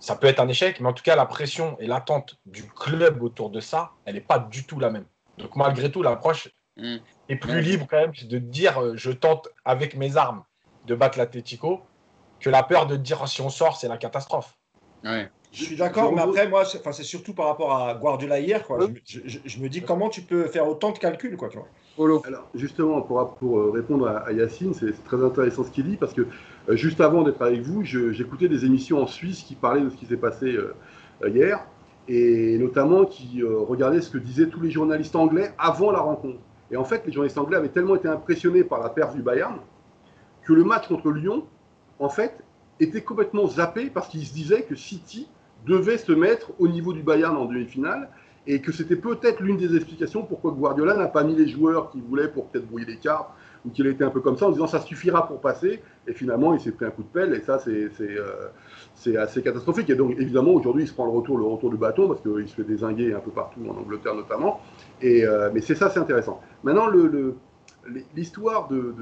ça peut être un échec, mais en tout cas, la pression et l'attente du club autour de ça, elle n'est pas du tout la même. Donc, malgré tout, l'approche mm. est plus libre quand même de dire euh, je tente avec mes armes de battre l'Atletico que la peur de dire si on sort, c'est la catastrophe. Ouais. Je suis d'accord, mais après, moi, c'est surtout par rapport à Guardiola hier. Quoi. Je, me dis comment tu peux faire autant de calculs. Quoi, tu vois. Alors, justement, pour, pour euh, répondre à, Yacine, c'est très intéressant ce qu'il dit parce que euh, juste avant d'être avec vous, j'écoutais des émissions en Suisse qui parlaient de ce qui s'est passé euh, hier et notamment qui regardaient ce que disaient tous les journalistes anglais avant la rencontre. Et en fait, les journalistes anglais avaient tellement été impressionnés par la perte du Bayern que le match contre Lyon, en fait, était complètement zappé parce qu'ils se disaient que City devait se mettre au niveau du Bayern en demi-finale et que c'était peut-être l'une des explications pourquoi Guardiola n'a pas mis les joueurs qu'il voulait pour peut-être brouiller les cartes ou qu'il était un peu comme ça en disant ça suffira pour passer et finalement il s'est pris un coup de pelle et ça c'est euh, assez catastrophique. Et donc évidemment aujourd'hui il se prend le retour le retour du bâton parce qu'il se fait désinguer un peu partout en Angleterre notamment. Et euh, mais c'est ça c'est intéressant. Maintenant l'histoire de,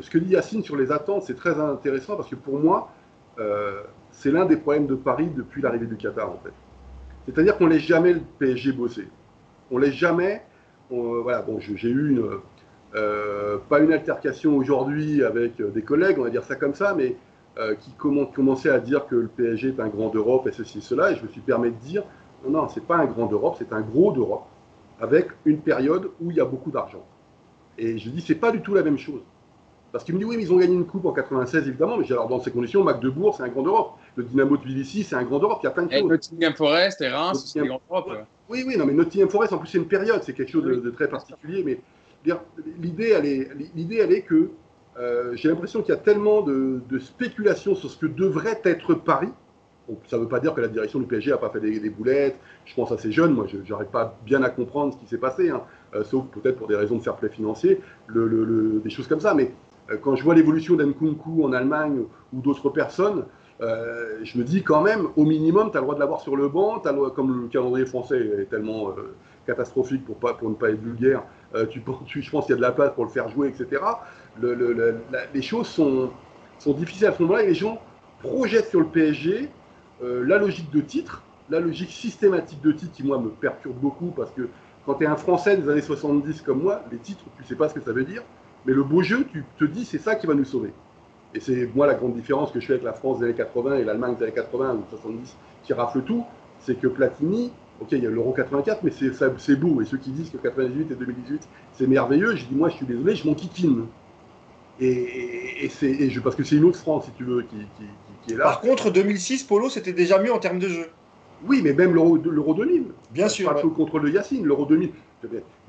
ce que dit Yacine sur les attentes c'est très intéressant parce que pour moi euh, c'est l'un des problèmes de Paris depuis l'arrivée du Qatar, en fait. C'est-à-dire qu'on ne laisse jamais le PSG bosser. On ne laisse jamais. voilà, bon, j'ai eu euh, pas une altercation aujourd'hui avec euh, des collègues, on va dire ça comme ça, mais euh, qui commençaient à dire que le PSG est un grand d'Europe et ceci, cela, et je me suis permis de dire non, non, c'est pas un grand d'Europe, c'est un gros d'Europe, avec une période où il y a beaucoup d'argent. Et je dis, c'est pas du tout la même chose. Parce qu'il me dit, oui, mais ils ont gagné une coupe en 96, évidemment, mais alors dans ces conditions, Magdebourg, c'est un grand d'Europe. Le Dynamo de Tbilissi, c'est un grand d'Europe. Il y a plein de choses. Nottingham Forest et Reims, c'est grand d'Europe. Oui, oui, non, mais Nottingham Forest, en plus, c'est une période, c'est quelque chose de, très particulier. Mais l'idée, elle est, l'idée, elle est que euh, j'ai l'impression qu'il y a tellement de, de spéculation sur ce que devrait être Paris. ça ne veut pas dire que la direction du PSG n'a pas fait des, boulettes. Je pense à ces jeunes, moi, je n'arrive pas bien à comprendre ce qui s'est passé, hein. euh, sauf peut-être pour des raisons de fair play financier, le, des choses comme ça. Mais quand je vois l'évolution d'Nkunku en Allemagne ou d'autres personnes, euh, je me dis quand même, au minimum, tu as le droit de l'avoir sur le banc, comme le calendrier français est tellement euh, catastrophique pour, ne pas être vulgaire, tu, [laughs] tu, je pense qu'il y a de la place pour le faire jouer, etc. les choses sont, difficiles à ce moment-là et les gens projettent sur le PSG la logique de titre, la logique systématique de titre qui, moi, me perturbe beaucoup parce que quand tu es un Français des années 70 comme moi, les titres, tu sais pas ce que ça veut dire. Mais le beau jeu, tu te dis, c'est ça qui va nous sauver. Et c'est moi la grande différence que je fais avec la France des années 80 et l'Allemagne des années 80 ou 70 qui rafle tout, c'est que Platini, ok, il y a l'Euro 84, mais c'est beau. Et ceux qui disent que 98 et 2018, c'est merveilleux, je dis, moi, je suis désolé, je m'en kikine. Et, et, parce que c'est une autre France, si tu veux, qui, qui, est là. Par contre, 2006, Polo, c'était déjà mieux en termes de jeu. Oui, mais même l'Euro 2000. Bien sûr. Pas le contrôle de Yacine, l'Euro 2000.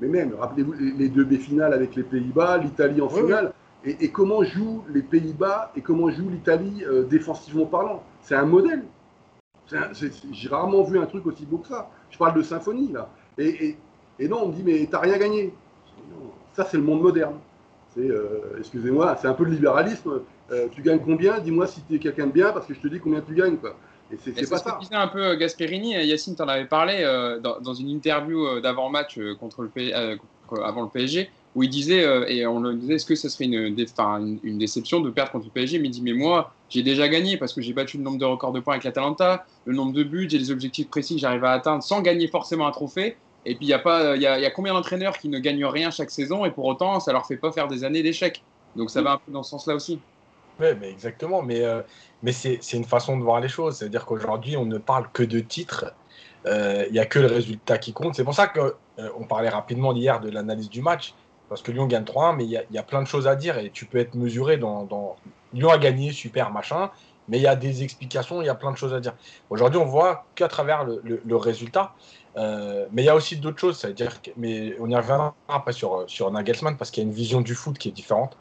Mais même, rappelez-vous les deux B finales avec les Pays-Bas, l'Italie en finale. Et, comment jouent les Pays-Bas et comment joue l'Italie euh, défensivement parlant? C'est un modèle. J'ai rarement vu un truc aussi beau que ça. Je parle de symphonie, là. Et, non, on me dit, mais t'as rien gagné. Ça, c'est le monde moderne. C'est, euh, excusez-moi, c'est un peu le libéralisme. Euh, tu gagnes combien? Dis-moi si tu es quelqu'un de bien, parce que je te dis combien tu gagnes. Quoi. Et c'est, pas ça. Que un peu Gasperini, Yacine t'en avait parlé dans, une interview d'avant-match contre le, avant le PSG où il disait, euh, et on lui disait, est-ce que ce serait une, une, déception de perdre contre le PSG Mais il dit, mais moi, j'ai déjà gagné parce que j'ai battu le nombre de records de points avec l'Atalanta, le nombre de buts, j'ai des objectifs précis que j'arrive à atteindre sans gagner forcément un trophée. Et puis, il y, a pas, il y, a, combien d'entraîneurs qui ne gagnent rien chaque saison et pour autant, ça leur fait pas faire des années d'échecs. Donc, ça va un peu dans ce sens-là aussi. Oui, mais exactement. Mais, euh, mais c'est une façon de voir les choses. C'est-à-dire qu'aujourd'hui, on ne parle que de titres. Euh, il n'y a que le résultat qui compte. C'est pour ça qu'on on parlait rapidement hier de l'analyse du match parce que Lyon gagne 3-1, mais il y, a plein de choses à dire et tu peux être mesuré dans, Lyon a gagné, super, machin, mais il y a des explications, il y a plein de choses à dire. Aujourd'hui, on voit qu'à travers le, résultat, euh, mais il y a aussi d'autres choses, c'est-à-dire, mais on y reviendra après sur, sur Nagelsmann parce qu'il y a une vision du foot qui est différente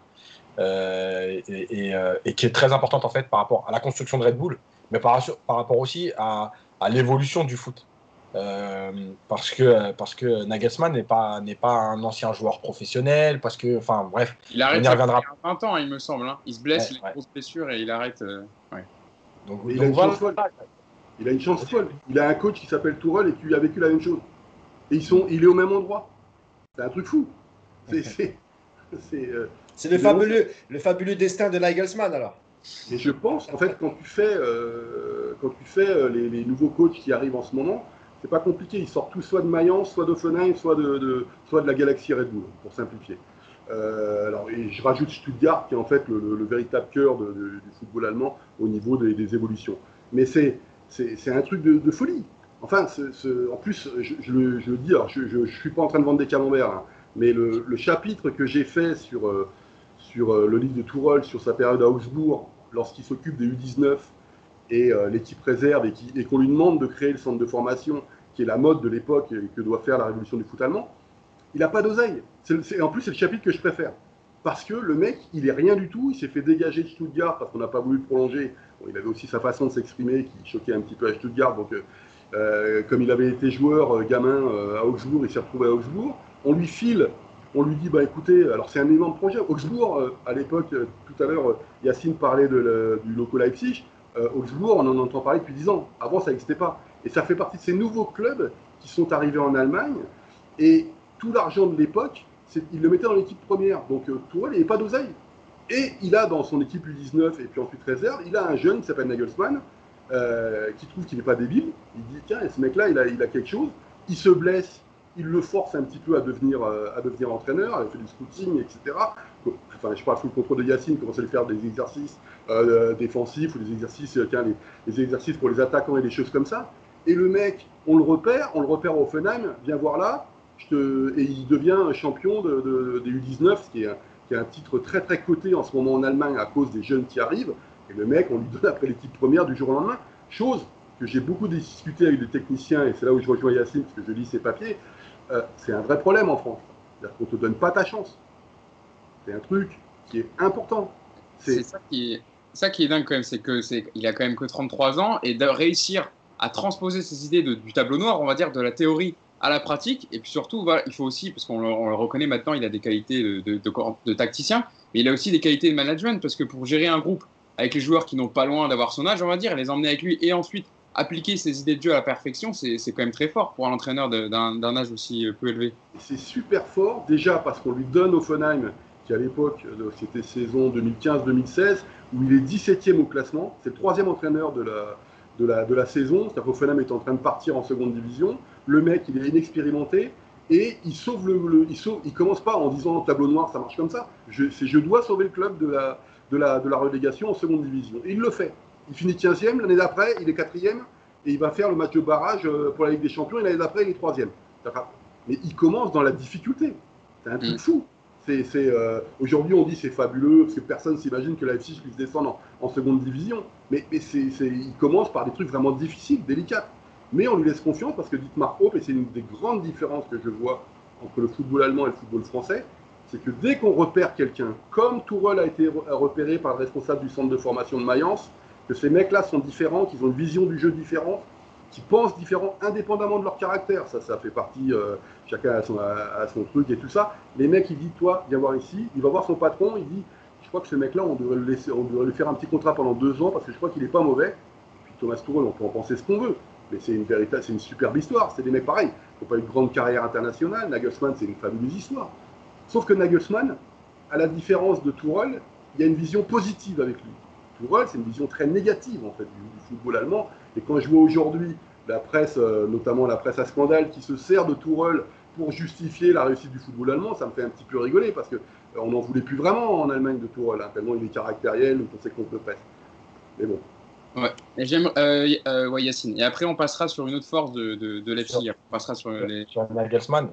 euh, euh, et, qui est très importante en fait par rapport à la construction de Red Bull, mais par, par rapport aussi à l'évolution du foot. Euh, parce que parce que Nagelsmann n'est pas n'est pas un ancien joueur professionnel parce que enfin bref il arrête on y reviendra. il a 20 ans il me semble hein. il se blesse il a une grosse blessure et il arrête euh, donc, il, a une chance folle. il a une chance folle. Il a un coach qui s'appelle Tourelle et qui a vécu la même chose. Et ils sont il est au même endroit. C'est un truc fou. C'est [laughs] c'est euh, le fabuleux le fabuleux destin de Nagelsmann alors et je pense en fait quand tu fais quand tu fais les, les nouveaux coachs qui arrivent en ce moment c'est pas compliqué. Ils sortent tous soit de Mayence, soit d'Offenheim, soit de, soit de la galaxie Red Bull, pour simplifier. Euh, alors, et je rajoute Stuttgart, qui est en fait le, véritable cœur du football allemand au niveau des, évolutions. Mais c'est, c'est, un truc de, folie. Enfin, en plus, je, le, dis, alors je ne suis pas en train de vendre des camemberts, hein, mais le, chapitre que j'ai fait sur, euh, sur euh, le livre de Tourol, sur sa période à Augsbourg, lorsqu'il s'occupe des U19 et l'équipe réserve, et qu'on lui demande de créer le centre de formation qui est la mode de l'époque et que doit faire la révolution du foot allemand, il n'a pas d'oseille. en plus, c'est le chapitre que je préfère. Parce que le mec, il est rien du tout. Il s'est fait dégager de Stuttgart parce qu'on n'a pas voulu prolonger. il avait aussi sa façon de s'exprimer qui choquait un petit peu à Stuttgart. Donc, euh, euh, comme il avait été joueur euh, gamin à Augsbourg, il s'est retrouvé à Augsbourg. On lui file, on lui dit bah écoutez, alors c'est un énorme projet. Augsbourg, à l'époque, tout à l'heure, Yacine parlait du loco Leipzig. Augsbourg, on en entend parler depuis 10 ans. Avant, ça n'existait pas. Et ça fait partie de ces nouveaux clubs qui sont arrivés en Allemagne. Et tout l'argent de l'époque, il le mettait dans l'équipe première. Donc euh, il n'y avait pas d'oseille. Et il a dans son équipe U19 et puis ensuite réserve, il a un jeune qui s'appelle Nagelsmann, euh, qui trouve qu'il n'est pas débile. Il dit tiens, ce mec-là, il a, il a quelque chose. Il se blesse, il le force un petit peu à devenir, euh, à devenir entraîneur, il fait du scouting, etc. Enfin, je parle sous le contrôle de Yacine, commence à lui faire des exercices défensifs ou des exercices, tiens, les, exercices pour les attaquants et des choses comme ça. Et le mec, on le repère, on le repère au Offenheim, viens voir là, et il devient champion de, des U19, ce qui est, un, titre très très coté en ce moment en Allemagne à cause des jeunes qui arrivent. Et le mec, on lui donne après l'équipe première du jour au lendemain. Chose que j'ai beaucoup discuté avec des techniciens, et c'est là où je rejoins Yacine, parce que je lis ses papiers, euh, c'est un vrai problème en France. C'est-à-dire qu'on ne te donne pas ta chance. C'est un truc qui est important. C'est ça qui est, dingue quand même, c'est qu'il a quand même que 33 ans, et de réussir à transposer ces idées du tableau noir, on va dire, de la théorie à la pratique. Et puis surtout, il faut aussi, parce qu'on le, reconnaît maintenant, il a des qualités de, de, tacticien, mais il a aussi des qualités de management, parce que pour gérer un groupe avec les joueurs qui n'ont pas loin d'avoir son âge, on va dire, les emmener avec lui et ensuite appliquer ses idées de jeu à la perfection, c'est quand même très fort pour un entraîneur d'un âge aussi peu élevé. C'est super fort, déjà parce qu'on lui donne Offenheim, qui à l'époque, euh, c'était saison 2015-2016, où il est 17e au classement, c'est le troisième entraîneur de la, de la, de la saison. C'est-à-dire qu'Offenheim est en train de partir en seconde division. Le mec, il est inexpérimenté et il sauve le, il, il commence pas en disant tableau noir, ça marche comme ça. Je, je dois sauver le club de la, de, la, de la relégation en seconde division. Et il le fait. Il finit 15e, l'année d'après, il est 4e. et il va faire le match de barrage pour la Ligue des Champions et l'année d'après, il est troisième. Mais il commence dans la difficulté. C'est un truc mm. fou. Euh, aujourd'hui, on dit c'est fabuleux parce que personne s'imagine que la F6 puisse descendre en, seconde division. Mais, mais il commence par des trucs vraiment difficiles, délicats. Mais on lui laisse confiance parce que Dietmar Hope, et c'est une des grandes différences que je vois entre le football allemand et le football français, c'est que dès qu'on repère quelqu'un, comme Tourelle a été repéré par le responsable du centre de formation de Mayence, ces mecs-là sont différents, qu'ils ont une vision du jeu différente, qui pensent différents indépendamment de leur caractère. Ça, ça fait partie, euh, chacun a son, truc et tout ça. Les mecs, ils disent, toi, viens voir ici. Il va voir son patron, il dit, je crois que ce mec-là, on devrait le lui faire un petit contrat pendant deux ans parce que je crois qu'il n'est pas mauvais. Puis Thomas Tuchel, on peut en penser ce qu'on veut, mais c'est une véritable, c'est une superbe histoire. C'est des mecs pareils. Ils n'ont pas eu de grande carrière internationale. Nagelsmann, c'est une fabuleuse histoire. Sauf que Nagelsmann, à la différence de Tourelle, il y a une vision positive avec lui. Tourelle, c'est une vision très négative en fait du football allemand et quand je vois aujourd'hui la presse, euh, notamment la presse à scandale, qui se sert de Tourelle pour justifier la réussite du football allemand, ça me fait un petit peu rigoler parce qu'on euh, n'en voulait plus vraiment en Allemagne de Tourelle, hein, tellement il est caractériel, on sait qu'on peut. Mais bon. Ouais. Euh, euh Yacine. Et après, on passera sur une autre force de, de, de Leipzig. On passera sur, les... sur Nagelsmann.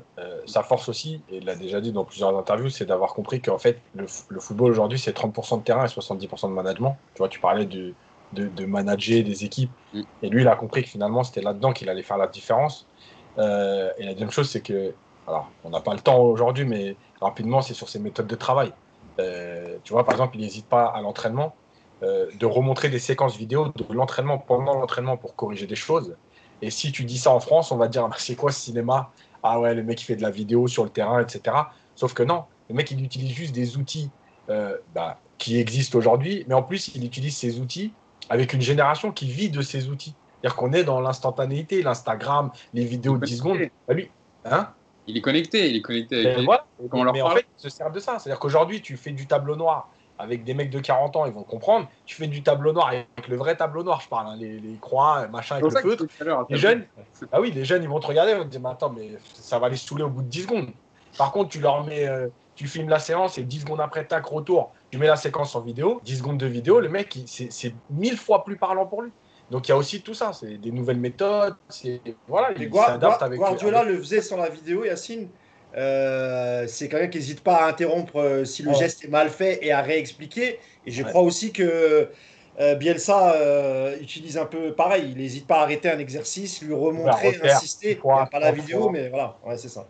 sa force aussi, et il l'a déjà dit dans plusieurs interviews, c'est d'avoir compris qu'en fait, le, le football aujourd'hui, c'est 30% de terrain et 70% de management. Tu vois, tu parlais du, de, manager des équipes. Mm. Et lui, il a compris que finalement, c'était là-dedans qu'il allait faire la différence. Euh, et la deuxième chose, c'est que, alors, on n'a pas le temps aujourd'hui, mais rapidement, c'est sur ses méthodes de travail. Euh, tu vois, par exemple, il n'hésite pas à l'entraînement euh, de remontrer des séquences vidéo de l'entraînement pendant l'entraînement pour corriger des choses. Et si tu dis ça en France, on va dire, bah, c'est quoi ce cinéma? Ah ouais, le mec, il fait de la vidéo sur le terrain, etc. Sauf que non, le mec, il utilise juste des outils bah, qui existent aujourd'hui, mais en plus, il utilise ces outils avec une génération qui vit de ces outils. C'est-à-dire qu'on est dans l'instantanéité, l'Instagram, les vidéos de 10 secondes. Bah, lui, hein? Il est connecté, il est connecté. Avec mais en fait, il se sert de ça. C'est-à-dire qu'aujourd'hui, tu fais du tableau noir avec des mecs de 40 ans, ils vont comprendre. Tu fais du tableau noir avec le vrai tableau noir, je parle, hein, les, croix, machin avec le feutre. Les jeunes, ah oui, les jeunes, ils vont te regarder, ils vont te dire, mais attends, mais ça va les saouler au bout de 10 secondes. Par contre, tu leur mets, euh, tu filmes la séance et 10 secondes après, tac, retour, tu mets la séquence en vidéo, 10 secondes de vidéo, le mec, c'est mille fois plus parlant pour lui. Donc il y a aussi tout ça, c'est des nouvelles méthodes, voilà, il s'adapte avec Guardiola le faisait sans la vidéo, Yacine. Euh, c'est quelqu'un qui n'hésite pas à interrompre euh, si le geste est mal fait et à réexpliquer. Et je crois aussi que euh, Bielsa utilise un peu pareil. Il n'hésite pas à arrêter un exercice, lui remontrer, insister. pas la vidéo, mais voilà, ouais, c'est ça.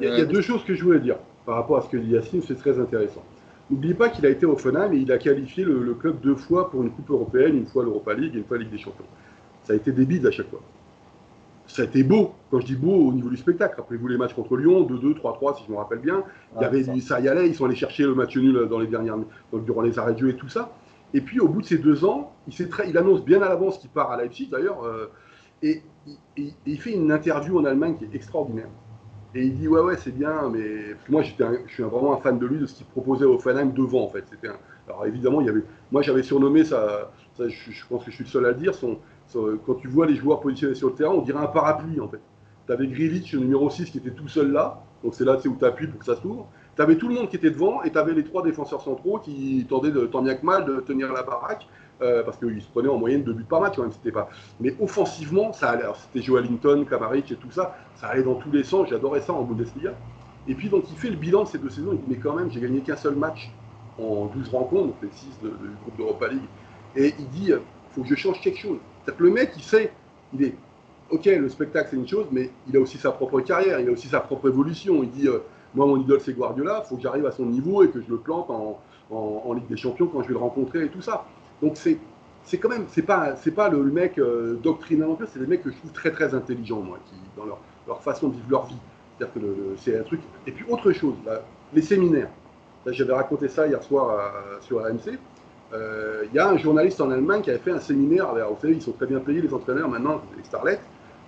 Il y, a deux choses que je voulais dire par rapport à ce que dit Yacine, c'est très intéressant. N'oubliez pas qu'il a été au Offenheim et il a qualifié le, club deux fois pour une Coupe européenne, une fois l'Europa League et une fois la Ligue des Champions. Ça a été débile à chaque fois. Ça a été beau. Quand je dis beau, au niveau du spectacle. Rappelez-vous les matchs contre Lyon, 2-2, 3-3, si je me rappelle bien. il y avait, ça. y allait, ils sont allés chercher le match nul dans les dernières, durant les arrêts de jeu et tout ça. Et puis, au bout de ces deux ans, il, très, il annonce bien à l'avance qu'il part à Leipzig, d'ailleurs, euh, et, il fait une interview en Allemagne qui est extraordinaire. Et il dit ouais ouais c'est bien, mais moi j'étais je suis vraiment un fan de lui de ce qu'il proposait au Fanheim devant en fait. C'était alors évidemment il y avait, moi j'avais surnommé ça, je, pense que je suis le seul à le dire, son, quand tu vois les joueurs positionnés sur le terrain, on dirait un parapluie en fait. Tu avais Grilic, le numéro 6 qui était tout seul là, donc c'est là où tu appuies pour que ça s'ouvre. Tu avais tout le monde qui était devant et tu avais les trois défenseurs centraux qui tendaient de, tant bien que mal de tenir la baraque. Euh, parce qu'ils se prenaient en moyenne deux buts par match quand même, c'était pas. Mais offensivement, ça allait. C'était Joe Allington, Kamaric et tout ça, ça allait dans tous les sens. J'adorais ça en Bundesliga. Et puis donc il fait le bilan de ces deux saisons. Il dit mais quand même, j'ai gagné qu'un seul match en 12 rencontres, donc les 6 de, du groupe d'Europa League. Et il dit, il faut que je change quelque chose. C'est-à-dire que le mec, il sait, il est, ok, le spectacle c'est une chose, mais il a aussi sa propre carrière, il a aussi sa propre évolution. Il dit, euh, moi mon idole c'est Guardiola, il faut que j'arrive à son niveau et que je le plante en, en Ligue des Champions quand je vais le rencontrer et tout ça. Donc c'est c'est quand même, c'est pas, c'est pas le, mec euh, doctrinaire non plus, c'est des mecs que je trouve très très intelligents, moi, qui, dans leur, leur façon de vivre leur vie. C'est-à-dire que c'est un truc. Et puis autre chose, les séminaires. j'avais raconté ça hier soir sur AMC. Euh, il y a un journaliste en Allemagne qui avait fait un séminaire. vous savez, ils sont très bien payés, les entraîneurs, maintenant, les starlets.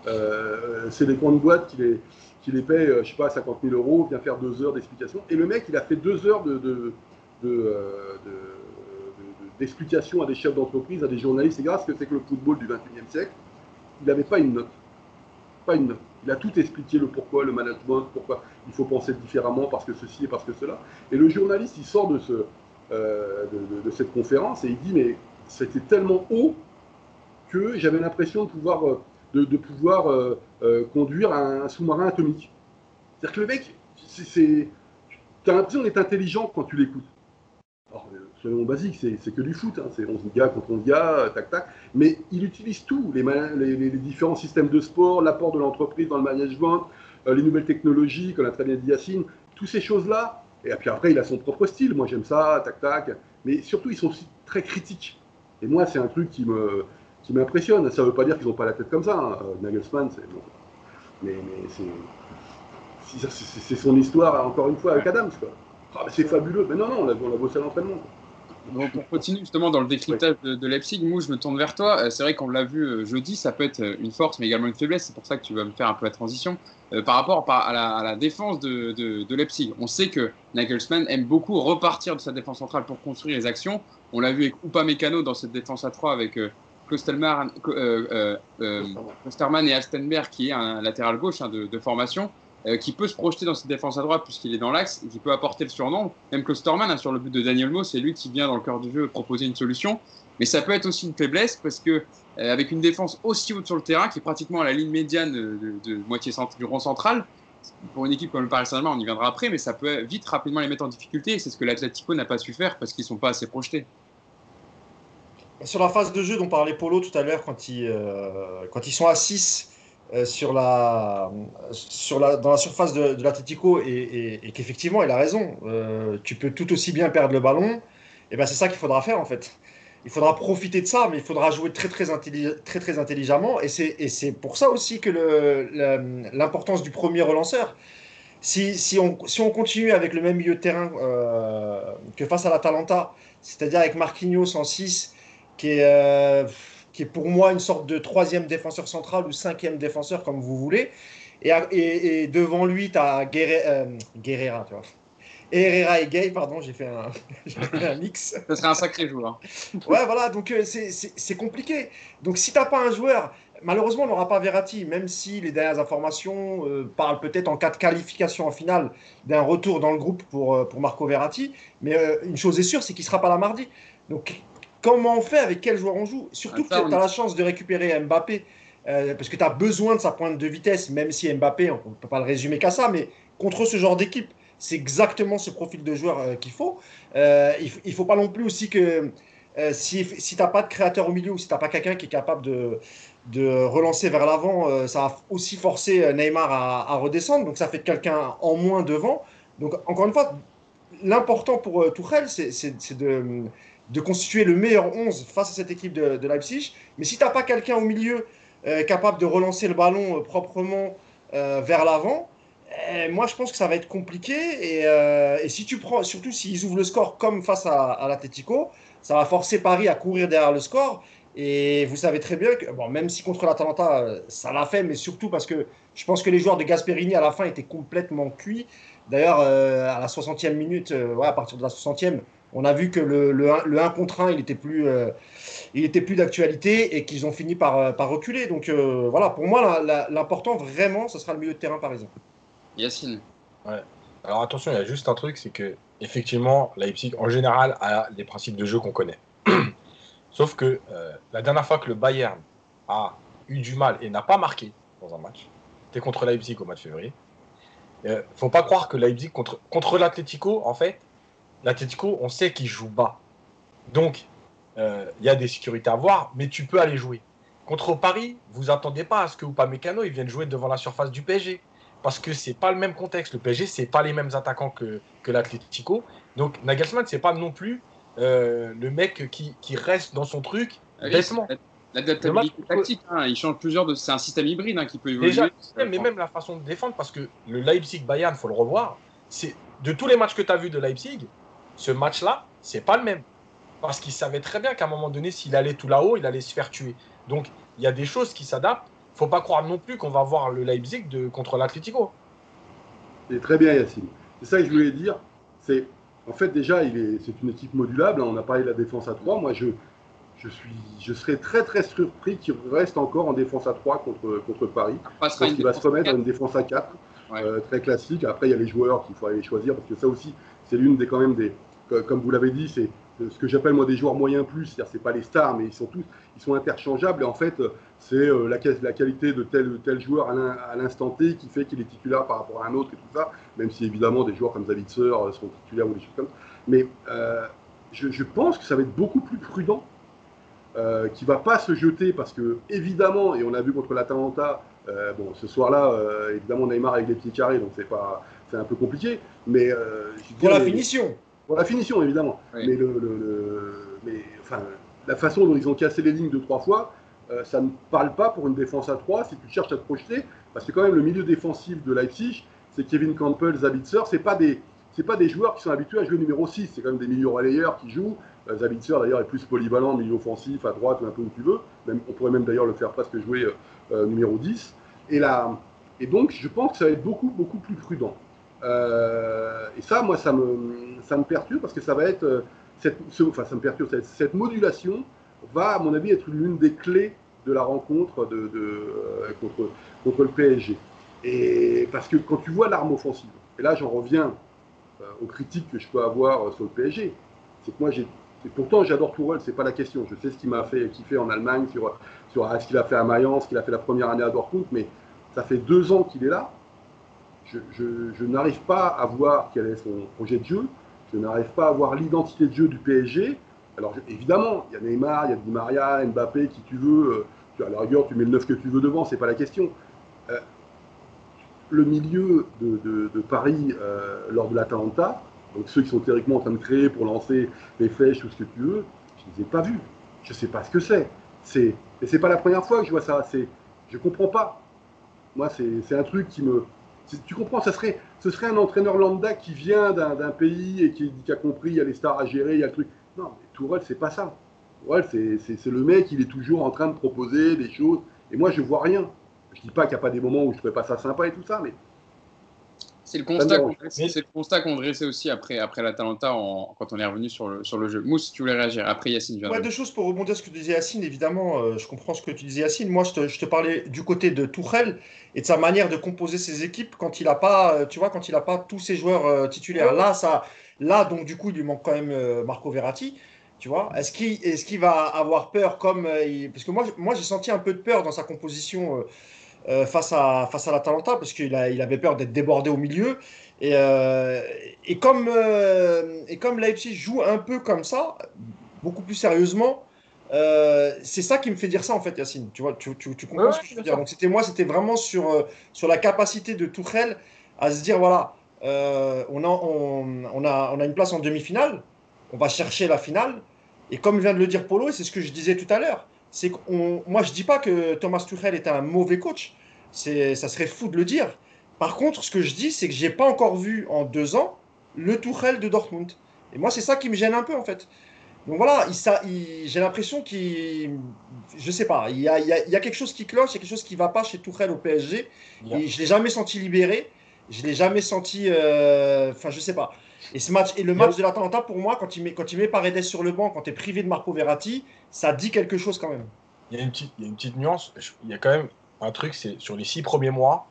Euh, c'est des grandes boîtes qui les, qui les paient, je sais pas, 50 000 euros, vient faire deux heures d'explication. Et le mec, il a fait deux heures de, de, de d'explication à des chefs d'entreprise, à des journalistes, c'est ce que c'est que le football du 21e siècle. Il n'avait pas une note. Pas une note. Il a tout expliqué, le pourquoi, le management, pourquoi il faut penser différemment, parce que ceci et parce que cela. Et le journaliste, il sort de, ce, euh, de, cette conférence et il dit, mais c'était tellement haut que j'avais l'impression de pouvoir, de, pouvoir conduire un, sous-marin atomique. C'est-à-dire que le mec, c'est, tu as l'impression d'être intelligent quand tu l'écoutes. Alors, soyons basiques, c'est que du foot, hein, c'est 11 gars contre 11 gars, tac tac, mais il utilise tout, les, les, différents systèmes de sport, l'apport de l'entreprise dans le management, les nouvelles technologies, comme l'a très bien dit Yacine, toutes ces choses-là, et puis après, il a son propre style. Moi, j'aime ça, tac, tac. Mais surtout, ils sont aussi très critiques. Et moi, c'est un truc qui me qui m'impressionne. Ça ne veut pas dire qu'ils n'ont pas la tête comme ça. Hein. Nagelsmann, c'est mais, c'est son histoire, encore une fois, avec Adams. Ah, c'est fabuleux. Mais non, non, on a, on a bossé à l'entraînement. Donc on continue justement dans le décryptage de, Leipzig. Mou, je me tourne vers toi. Euh, c'est vrai qu'on l'a vu euh, jeudi, ça peut être euh, une force, mais également une faiblesse. C'est pour ça que tu vas me faire un peu la transition. par rapport à la, défense de, de, Leipzig, on sait que Nagelsmann aime beaucoup repartir de sa défense centrale pour construire les actions. On l'a vu avec Upamecano dans cette défense à 3 avec Klosterman, et Alstenberg, qui est un latéral gauche hein, de, formation. Euh, qui peut se projeter dans cette défense à droite puisqu'il est dans l'axe et qui peut apporter le surnom. Même que Storman, hein, sur le but de Daniel Mo, c'est lui qui vient dans le cœur du jeu proposer une solution. Mais ça peut être aussi une faiblesse parce que euh, avec une défense aussi haute sur le terrain, qui est pratiquement à la ligne médiane de, moitié du rond central, pour une équipe comme le Paris Saint-Germain, on y viendra après, mais ça peut vite rapidement les mettre en difficulté. C'est ce que l'Atletico n'a pas su faire parce qu'ils ne sont pas assez projetés. Sur la phase de jeu dont parlait Polo tout à l'heure, quand, ils, euh, quand ils sont à 6 euh, sur la, sur la, dans la surface de, de l'Atletico et, qu'effectivement, il a raison. Euh, tu peux tout aussi bien perdre le ballon. Et ben c'est ça qu'il faudra faire en fait. Il faudra profiter de ça, mais il faudra jouer très très, très, très intelligemment. Et c'est pour ça aussi que l'importance du premier relanceur. Si, si, on, si, on, continue avec le même milieu de terrain euh, que face à l'Atalanta, c'est-à-dire avec Marquinhos en 6, qui est qui est pour moi une sorte de troisième défenseur central ou cinquième défenseur, comme vous voulez. Et, et, devant lui, tu as euh, Guerrera, tu vois. Herrera et Gay, pardon, [laughs] j'ai fait, un, mix. Ce serait un sacré joueur. ouais, voilà, donc euh, c'est compliqué. Donc si tu n'as pas un joueur, malheureusement, on n'aura pas Verratti, même si les dernières informations euh, parlent peut-être en cas de qualification en finale d'un retour dans le groupe pour, pour Marco Verratti. Mais une chose est sûre, c'est qu'il ne sera pas là mardi. Donc comment on fait, avec quel joueur on joue. Surtout ah, que tu as la chance de récupérer Mbappé, euh, parce que tu as besoin de sa pointe de vitesse, même si Mbappé, on ne peut pas le résumer qu'à ça, mais contre ce genre d'équipe, c'est exactement ce profil de joueur euh, qu'il faut. Euh, il ne faut pas non plus aussi que si, si tu n'as pas de créateur au milieu ou si tu n'as pas quelqu'un qui est capable de, de relancer vers l'avant, ça va aussi forcer Neymar à, à redescendre, donc ça fait quelqu'un en moins devant. Donc encore une fois, l'important pour Tourelle, c'est de de constituer le meilleur 11 face à cette équipe de, Leipzig. Mais si tu n'as pas quelqu'un au milieu euh, capable de relancer le ballon euh, proprement euh, vers l'avant, eh, moi je pense que ça va être compliqué. Et, si tu prends, surtout s'ils ouvrent le score comme face à, à l'Atletico, ça va forcer Paris à courir derrière le score. Et vous savez très bien que, bon, même si contre l'Atalanta, ça l'a fait, mais surtout parce que je pense que les joueurs de Gasperini à la fin étaient complètement cuits. D'ailleurs, à la 60e minute, ouais, à partir de la 60e, on a vu que le, le, 1 contre 1, il était plus, euh, il était plus d'actualité et qu'ils ont fini par, euh, par reculer. Donc euh, voilà, pour moi, l'important vraiment, ce sera le milieu de terrain parisien. Yacine. Ouais. Alors attention, il y a juste un truc, c'est que effectivement, Leipzig en général a des principes de jeu qu'on connaît. [clears throat] Sauf que la dernière fois que le Bayern a eu du mal et n'a pas marqué dans un match, c'était contre Leipzig au mois de février. ne faut pas croire que Leipzig contre, contre l'Atletico, en fait, l'Atletico, on sait qu'il joue bas. Donc, euh, il y a des sécurités à voir, mais tu peux aller jouer. Contre Paris, vous attendez pas à ce que Upamecano il vienne jouer devant la surface du PSG. Parce que c'est pas le même contexte. Le PSG, c'est pas les mêmes attaquants que, que l'Atletico. Donc, Nagelsmann, c'est pas non plus euh, le mec qui, reste dans son truc ah L'adaptabilité tactique, hein, il change plusieurs de. C'est un système hybride hein, qui peut évoluer. Déjà, mais même la façon de défendre, parce que le Leipzig-Bayern, faut le revoir. C'est de tous les matchs que tu as vus de Leipzig, ce match-là, c'est pas le même. Parce qu'il savait très bien qu'à un moment donné, s'il allait tout là-haut, il allait se faire tuer. Donc, il y a des choses qui s'adaptent. faut pas croire non plus qu'on va voir le Leipzig de, contre l'Atlético. C'est très bien, Yacine. C'est ça que je voulais dire. C'est en fait déjà, c'est une équipe modulable. On a parlé de la défense à 3. Moi, je, je, suis, je serais très très surpris qu'il reste encore en défense à 3 contre, contre Paris. Parce qu'il va se remettre à une défense à 4, euh, très classique. Après, il y a les joueurs qu'il faut aller choisir parce que ça aussi, c'est l'une des quand même des, comme vous l'avez dit, c'est ce que j'appelle moi des joueurs moyens plus, c'est-à-dire c'est pas les stars, mais ils sont tous, ils sont interchangeables. Et en fait, c'est la, la, qualité de tel ou tel joueur à l'instant T qui fait qu'il est titulaire par rapport à un autre et tout ça. Même si évidemment des joueurs comme Zavitzer sont titulaires ou des choses comme ça. Mais je, je, pense que ça va être beaucoup plus prudent euh, qui va pas se jeter parce que évidemment, et on a vu contre l'Atalanta, euh, bon, ce soir-là, euh, évidemment Neymar avec les pieds carrés, donc c'est pas, c'est un peu compliqué, mais euh, pour la finition. Pour la finition, évidemment. Mais, le, mais enfin, la façon dont ils ont cassé les lignes deux trois fois, ça ne parle pas pour une défense à 3 si tu cherches à te projeter, parce que quand même le milieu défensif de Leipzig, c'est Kevin Campbell, Zabitzer, c'est pas des c'est pas des joueurs qui sont habitués à jouer numéro 6, c'est quand même des milieux relayeurs qui jouent. Euh, Zabitzer d'ailleurs est plus polyvalent, milieu offensif, à droite, un peu où tu veux. Même, on pourrait même d'ailleurs le faire presque jouer euh, euh, numéro 10. Et, là, et donc je pense que ça va être beaucoup, beaucoup plus prudent. Et ça, moi, ça me, ça me perturbe parce que ça va être. Cette, enfin, ça me perturbe. Cette, modulation va, à mon avis, être l'une des clés de la rencontre de, contre, contre le PSG. Et parce que quand tu vois l'arme offensive, et là j'en reviens euh, aux critiques que je peux avoir euh, sur le PSG. C'est que moi, j'ai. Pourtant, j'adore Tourelle, c'est pas la question. Je sais ce qu'il m'a fait kiffer en Allemagne, sur, sur ce qu'il a fait à Mayence, ce qu'il a fait la première année à Dortmund, mais ça fait deux ans qu'il est là. Je, n'arrive pas à voir quel est son projet de jeu. Je n'arrive pas à voir l'identité de jeu du PSG. Alors évidemment, il y a Neymar, il y a Di Maria, Mbappé, qui tu veux. Tu, à la rigueur, tu mets le 9 que tu veux devant, c'est pas la question. Euh, le milieu de, Paris euh, lors de l'Atalanta, donc ceux qui sont théoriquement en train de créer pour lancer les flèches ou ce que tu veux, je ne les ai pas vus. Je ne sais pas ce que c'est. C'est et c'est pas la première fois que je vois ça. C'est je comprends pas. Moi, c'est un truc qui me tu comprends, ce serait un entraîneur lambda qui vient d'un pays et qui, qui, a compris, il y a les stars à gérer, il y a le truc. Non, mais Tourelle, c'est pas ça. Tourelle, c'est le mec, il est toujours en train de proposer des choses. Et moi, je vois rien. Je dis pas qu'il n'y a pas des moments où je ne trouvais pas ça sympa et tout ça, mais. C'est le constat qu'on dressait, c'est le constat qu'on dressait aussi après, après l'Atalanta quand on est revenu sur le, sur le jeu. Mousse, tu voulais réagir. Après Yacine. Ouais, deux choses pour rebondir sur ce que disait Yacine. Évidemment, euh, je comprends ce que tu disais Yacine. Moi, je te, je te, parlais du côté de Tourelle et de sa manière de composer ses équipes quand il n'a pas, euh, tu vois, quand il n'a pas tous ses joueurs euh, titulaires. Là, ça, là, donc du coup, il lui manque quand même Marco Verratti. Tu vois, est-ce qu'il est qu'il va avoir peur comme parce que moi, moi j'ai senti un peu de peur dans sa composition euh, face à, face à l'Atalanta parce qu'il il avait peur d'être débordé au milieu. Et, euh, et, comme, euh, et comme Leipzig joue un peu comme ça, beaucoup plus sérieusement, c'est ça qui me fait dire ça en fait, Yacine. Tu vois, tu, tu, tu comprends ce que je veux dire. Donc c'était moi, c'était vraiment sur, sur la capacité de Tuchel à se dire voilà, on, a, on, on, a, on a une place en demi-finale, on va chercher la finale. Et comme vient de le dire Polo, c'est ce que je disais tout à l'heure, c'est qu'on, moi je dis pas que Thomas Tuchel est un mauvais coach, c'est, ça serait fou de le dire. Par contre, ce que je dis, c'est que j'ai pas encore vu en deux ans le Tuchel de Dortmund. Et moi, c'est ça qui me gêne un peu en fait. Donc voilà, il, j'ai l'impression qu'il, je sais pas, il y, a, il, y a, quelque chose qui cloche, il y a quelque chose qui va pas chez Tuchel au PSG. Et je l'ai jamais senti libéré, je l'ai jamais senti, euh, enfin je sais pas. Et ce match et le match de l'Atalanta pour moi, quand il met quand il met Paredes sur le banc, quand tu es privé de Marco Verratti, ça dit quelque chose quand même. Il y a une petite, il y a une petite nuance. Il y a quand même un truc, c'est sur les six premiers mois,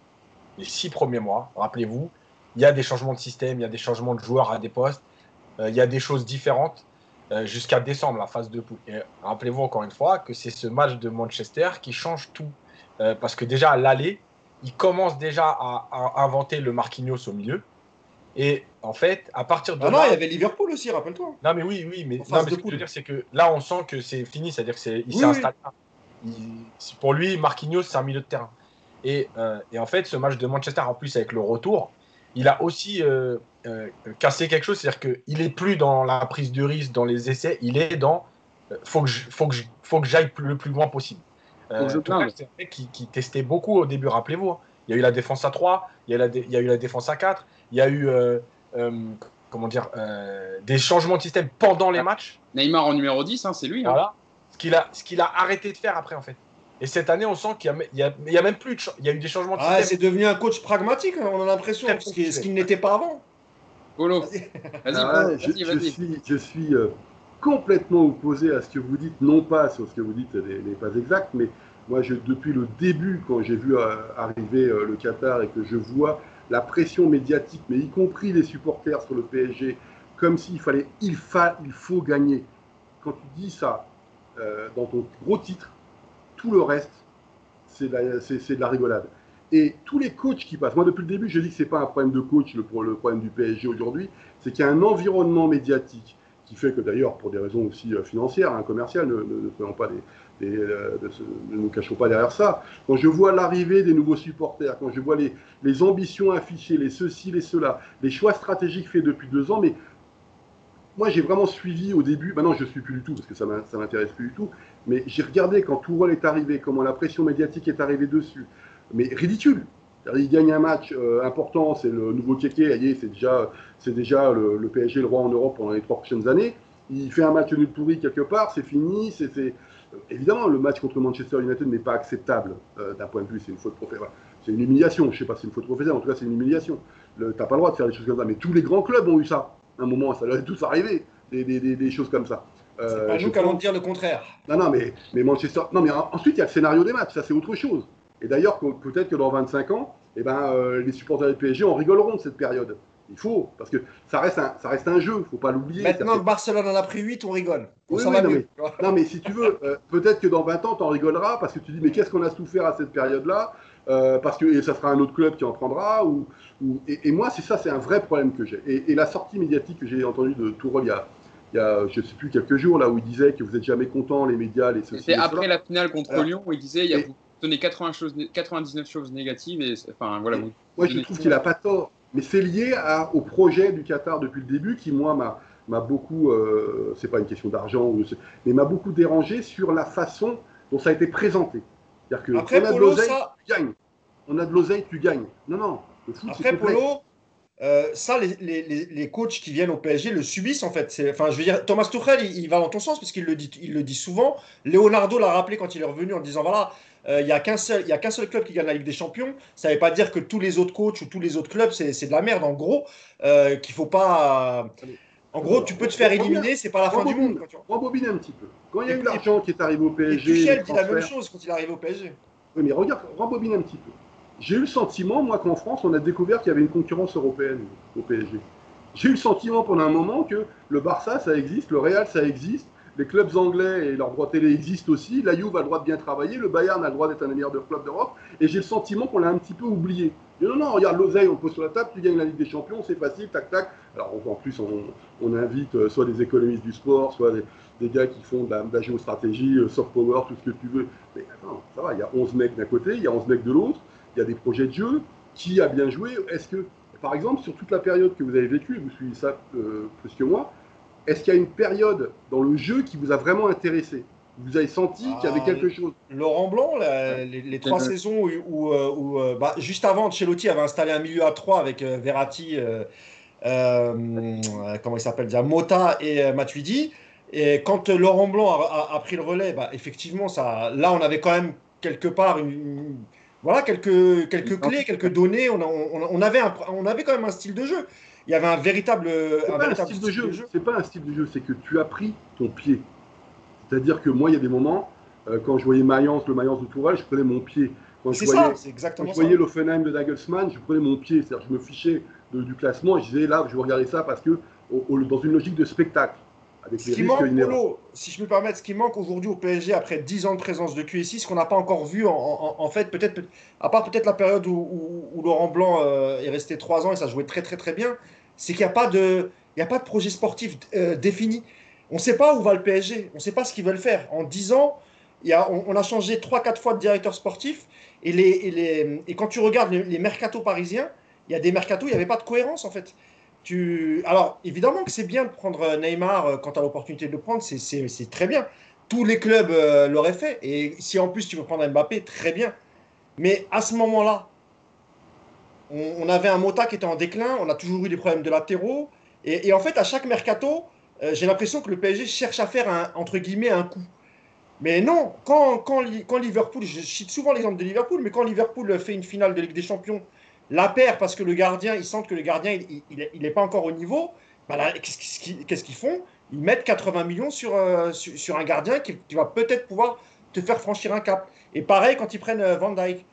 les six premiers mois, rappelez-vous, il y a des changements de système, il y a des changements de joueurs à des postes, euh, il y a des choses différentes euh, jusqu'à décembre, la phase de poule. Et rappelez-vous encore une fois que c'est ce match de Manchester qui change tout. Euh, parce que déjà à l'aller, il commence déjà à, à, inventer le Marquinhos au milieu. Et en fait, à partir de. Ah non, il y avait Liverpool aussi, rappelle-toi. Non, mais oui, oui, mais, non, mais ce que je veux dire, c'est que là, on sent que c'est fini, c'est-à-dire qu'il s'est installé. pour lui, Marquinhos, c'est un milieu de terrain. Et, euh, et, en fait, ce match de Manchester, en plus, avec le retour, il a aussi euh, euh, cassé quelque chose, c'est-à-dire qu'il n'est plus dans la prise de risque, dans les essais, il est dans. faut que faut que faut que j'aille le plus loin possible. c'est un mec qui, qui, testait beaucoup au début, rappelez-vous. Hein. Il y a eu la défense à 3, il y a, il y a eu la défense à 4, il y a eu euh, comment dire, euh, des changements de système pendant les matchs. Neymar en numéro 10, hein, c'est lui. Hein. Voilà. Ce qu'il a, ce qu'il a arrêté de faire après, en fait. Et cette année, on sent qu'il y a, il y a, même plus de, il y a eu des changements de ah, système. C'est devenu un coach pragmatique, hein, on a l'impression, ce qu'il n'était pas avant. Polo, vas-y, ah, je, suis, je suis complètement opposé à ce que vous dites, non pas sur ce que vous dites n'est pas exact, mais moi, je, depuis le début, quand j'ai vu arriver le Qatar et que je vois la pression médiatique, mais y compris les supporters sur le PSG, comme s'il fallait, il, fa, il faut gagner. Quand tu dis ça euh, dans ton gros titre, tout le reste, c'est de, de, la rigolade. Et tous les coachs qui passent, moi depuis le début, je dis que ce n'est pas un problème de coach, le, le problème du PSG aujourd'hui, c'est qu'il y a un environnement médiatique qui fait que d'ailleurs, pour des raisons aussi euh, financières, hein, commerciales, ne, ne, pas des, euh, ne nous cachons pas derrière ça. Quand je vois l'arrivée des nouveaux supporters, quand je vois les, ambitions affichées, les ceci, les cela, les choix stratégiques faits depuis deux ans, mais moi j'ai vraiment suivi au début, maintenant je ne suis plus du tout parce que ça ne m'intéresse plus du tout, mais j'ai regardé quand Tourelle est arrivé, comment la pression médiatique est arrivée dessus, mais ridicule. Il gagne un match euh, important, c'est le nouveau Kéké, c'est déjà, déjà le, PSG le roi en Europe pendant les trois prochaines années. Il fait un match nul pourri quelque part, c'est fini. C'est, Évidemment, le match contre Manchester United n'est pas acceptable euh, d'un point de vue, c'est une faute professionnelle. C'est une humiliation, je ne sais pas si c'est une faute professionnelle, en tout cas c'est une humiliation. Tu n'as pas le droit de faire des choses comme ça, mais tous les grands clubs ont eu ça. À un moment, ça leur est tous arrivé, des, des, des, choses comme ça. Euh, c'est pas nous qui allons dire le contraire. Non, non, mais, mais Manchester. Non, mais ensuite, il y a le scénario des matchs, ça c'est autre chose. Et d'ailleurs, peut-être que dans 25 ans, eh ben, euh, les supporters du PSG en rigoleront de cette période. Il faut, parce que ça reste un, ça reste un jeu, il ne faut pas l'oublier. Maintenant que Barcelone en a pris 8, on rigole. non, mais, si tu veux, euh, peut-être que dans 20 ans, tu en rigoleras parce que tu dis, mais qu'est-ce qu'on a souffert à cette période-là euh, Parce que ça sera un autre club qui en prendra. Ou, et, moi, c'est ça, c'est un vrai problème que j'ai. Et, la sortie médiatique que j'ai entendue de Tourol il y a, il y a, je ne sais plus, quelques jours, là, où il disait que vous n'êtes jamais content, les médias, les sociétés. C'est après la finale contre Lyon, où il disait il y a donné 80 choses, 99 choses négatives. Et, enfin, voilà, moi, je trouve qu'il n'a pas tort. Mais c'est lié à, au projet du Qatar depuis le début qui, moi, m'a m'a beaucoup, euh, c'est pas une question d'argent, mais m'a beaucoup dérangé sur la façon dont ça a été présenté. C'est-à-dire que Après, on a de l'oseille, tu gagnes. On a de l'oseille, tu gagnes. Non, non. Le foot, Après, Polo, euh, ça, les, les, les, coachs qui viennent au PSG le subissent en fait. Enfin, je veux dire, Thomas Tuchel, il, il va dans ton sens parce qu'il le dit, il le dit souvent. Leonardo l'a rappelé quand il est revenu en disant voilà, euh, il n'y a qu'un seul, qu'un seul club qui gagne la Ligue des Champions. Ça ne veut pas dire que tous les autres coachs ou tous les autres clubs, c'est de la merde. En gros, euh, qu'il faut pas. En gros, tu peux te faire éliminer, c'est pas la fin du monde. Rembobine un petit peu. Quand il y a eu l'argent qui est arrivé au PSG. Tuchel dit la même chose quand il est arrivé au PSG. Oui, mais regarde, rembobine un petit peu. J'ai eu le sentiment, moi, qu'en France, on a découvert qu'il y avait une concurrence européenne au PSG. J'ai eu le sentiment pendant un moment que le Barça, ça existe, le Real, ça existe, les clubs anglais et leurs droits télé existent aussi. La Juve a le droit de bien travailler. Le Bayern a le droit d'être un des meilleurs clubs d'Europe. Et j'ai le sentiment qu'on l'a un petit peu oublié. non, non, regarde l'oseille, on le pose sur la table, tu gagnes la Ligue des Champions, c'est facile, tac, tac. Alors en plus, on, invite euh, soit des économistes du sport, soit des, gars qui font de la, géostratégie, euh, soft power, tout ce que tu veux. Mais attends, ça va, il y a 11 mecs d'un côté, il y a 11 mecs de l'autre, il y a des projets de jeu. Qui a bien joué? Est-ce que, par exemple, sur toute la période que vous avez vécue, vous suivez ça euh, plus que moi, est-ce qu'il y a une période dans le jeu qui vous a vraiment intéressé? Vous avez senti qu'il y avait ah, quelque chose? Laurent Blanc, les, trois saisons où, où, euh, bah, juste avant, Celotti avait installé un milieu à trois avec euh, Verratti, euh, comment il s'appelle déjà, Mota et Matuidi. Et quand Laurent Blanc a, pris le relais, bah, effectivement, ça, là, on avait quand même quelque part une, voilà, quelques, quelques clés, quelques données. On, on, avait on avait quand même un style de jeu il y avait un véritable, un style, de jeu. C'est pas un style de jeu, c'est que tu as pris ton pied. C'est-à-dire que moi, il y a des moments, euh, quand je voyais Mayence, le Mayence de Tourelle, je prenais mon pied. Quand je voyais, ça, exactement quand je voyais l'Offenheim de Dagelsmann, je prenais mon pied. C'est-à-dire je me fichais du classement et je disais là, je vais regarder ça parce que dans une logique de spectacle ce qui manque, si je me permets, ce qui manque aujourd'hui au PSG après 10 ans de présence de QSI, ce qu'on n'a pas encore vu en, fait, peut-être, à part peut-être la période où, Laurent Blanc euh, est resté 3 ans et ça jouait très très très bien, c'est qu'il n'y a, pas de, a pas de projet sportif euh, défini. On ne sait pas où va le PSG, on ne sait pas ce qu'ils veulent faire. En 10 ans, y a, on, a changé 3-4 fois de directeur sportif et, les, et, les, et quand tu regardes les, les mercatos parisiens, il y a des mercatos, il n'y avait pas de cohérence en fait. Alors, évidemment que c'est bien de prendre euh, Neymar euh, quand tu as l'opportunité de le prendre, c'est très bien. Tous les clubs l'auraient fait. Et si en plus tu veux prendre Mbappé, très bien. Mais à ce moment-là, on, avait un Mota qui était en déclin, on a toujours eu des problèmes de latéraux. Et, en fait, à chaque mercato, j'ai l'impression que le PSG cherche à faire un, entre guillemets un coup. Mais non, quand, Liverpool, je cite souvent l'exemple de Liverpool, mais quand Liverpool fait une finale de Ligue des Champions la paire parce que le gardien, ils sentent que le gardien, il n'est pas encore au niveau. Bah qu'est-ce qu'ils font? Ils mettent 80 millions sur, euh, sur, un gardien qui, va peut-être pouvoir te faire franchir un cap. Et pareil quand ils prennent euh, Van Dyke.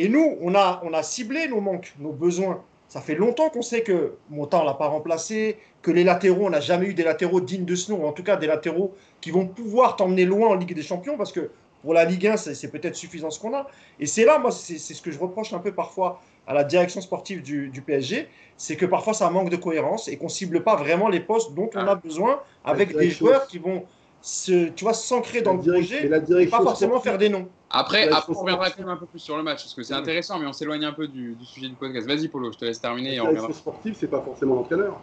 Et nous, on a, on a ciblé nos manques, nos besoins. Ça fait longtemps qu'on sait que Monta, on l'a pas remplacé, que les latéraux, on n'a jamais eu des latéraux dignes de ce nom, en tout cas des latéraux qui vont pouvoir t'emmener loin en Ligue des Champions, parce que pour la Ligue 1, c'est peut-être suffisant ce qu'on a. Et c'est là, moi, c'est ce que je reproche un peu parfois à la direction sportive du, PSG, c'est que parfois ça manque de cohérence et qu'on cible pas vraiment les postes dont on a besoin avec des joueurs qui vont se, tu vois, s'ancrer dans le projet et, pas forcément faire des noms. Après, on reviendra quand même un peu plus sur le match parce que c'est intéressant, mais on s'éloigne un peu du, sujet du podcast. Vas-y, Polo, je te laisse terminer. La direction sportive, c'est pas forcément l'entraîneur.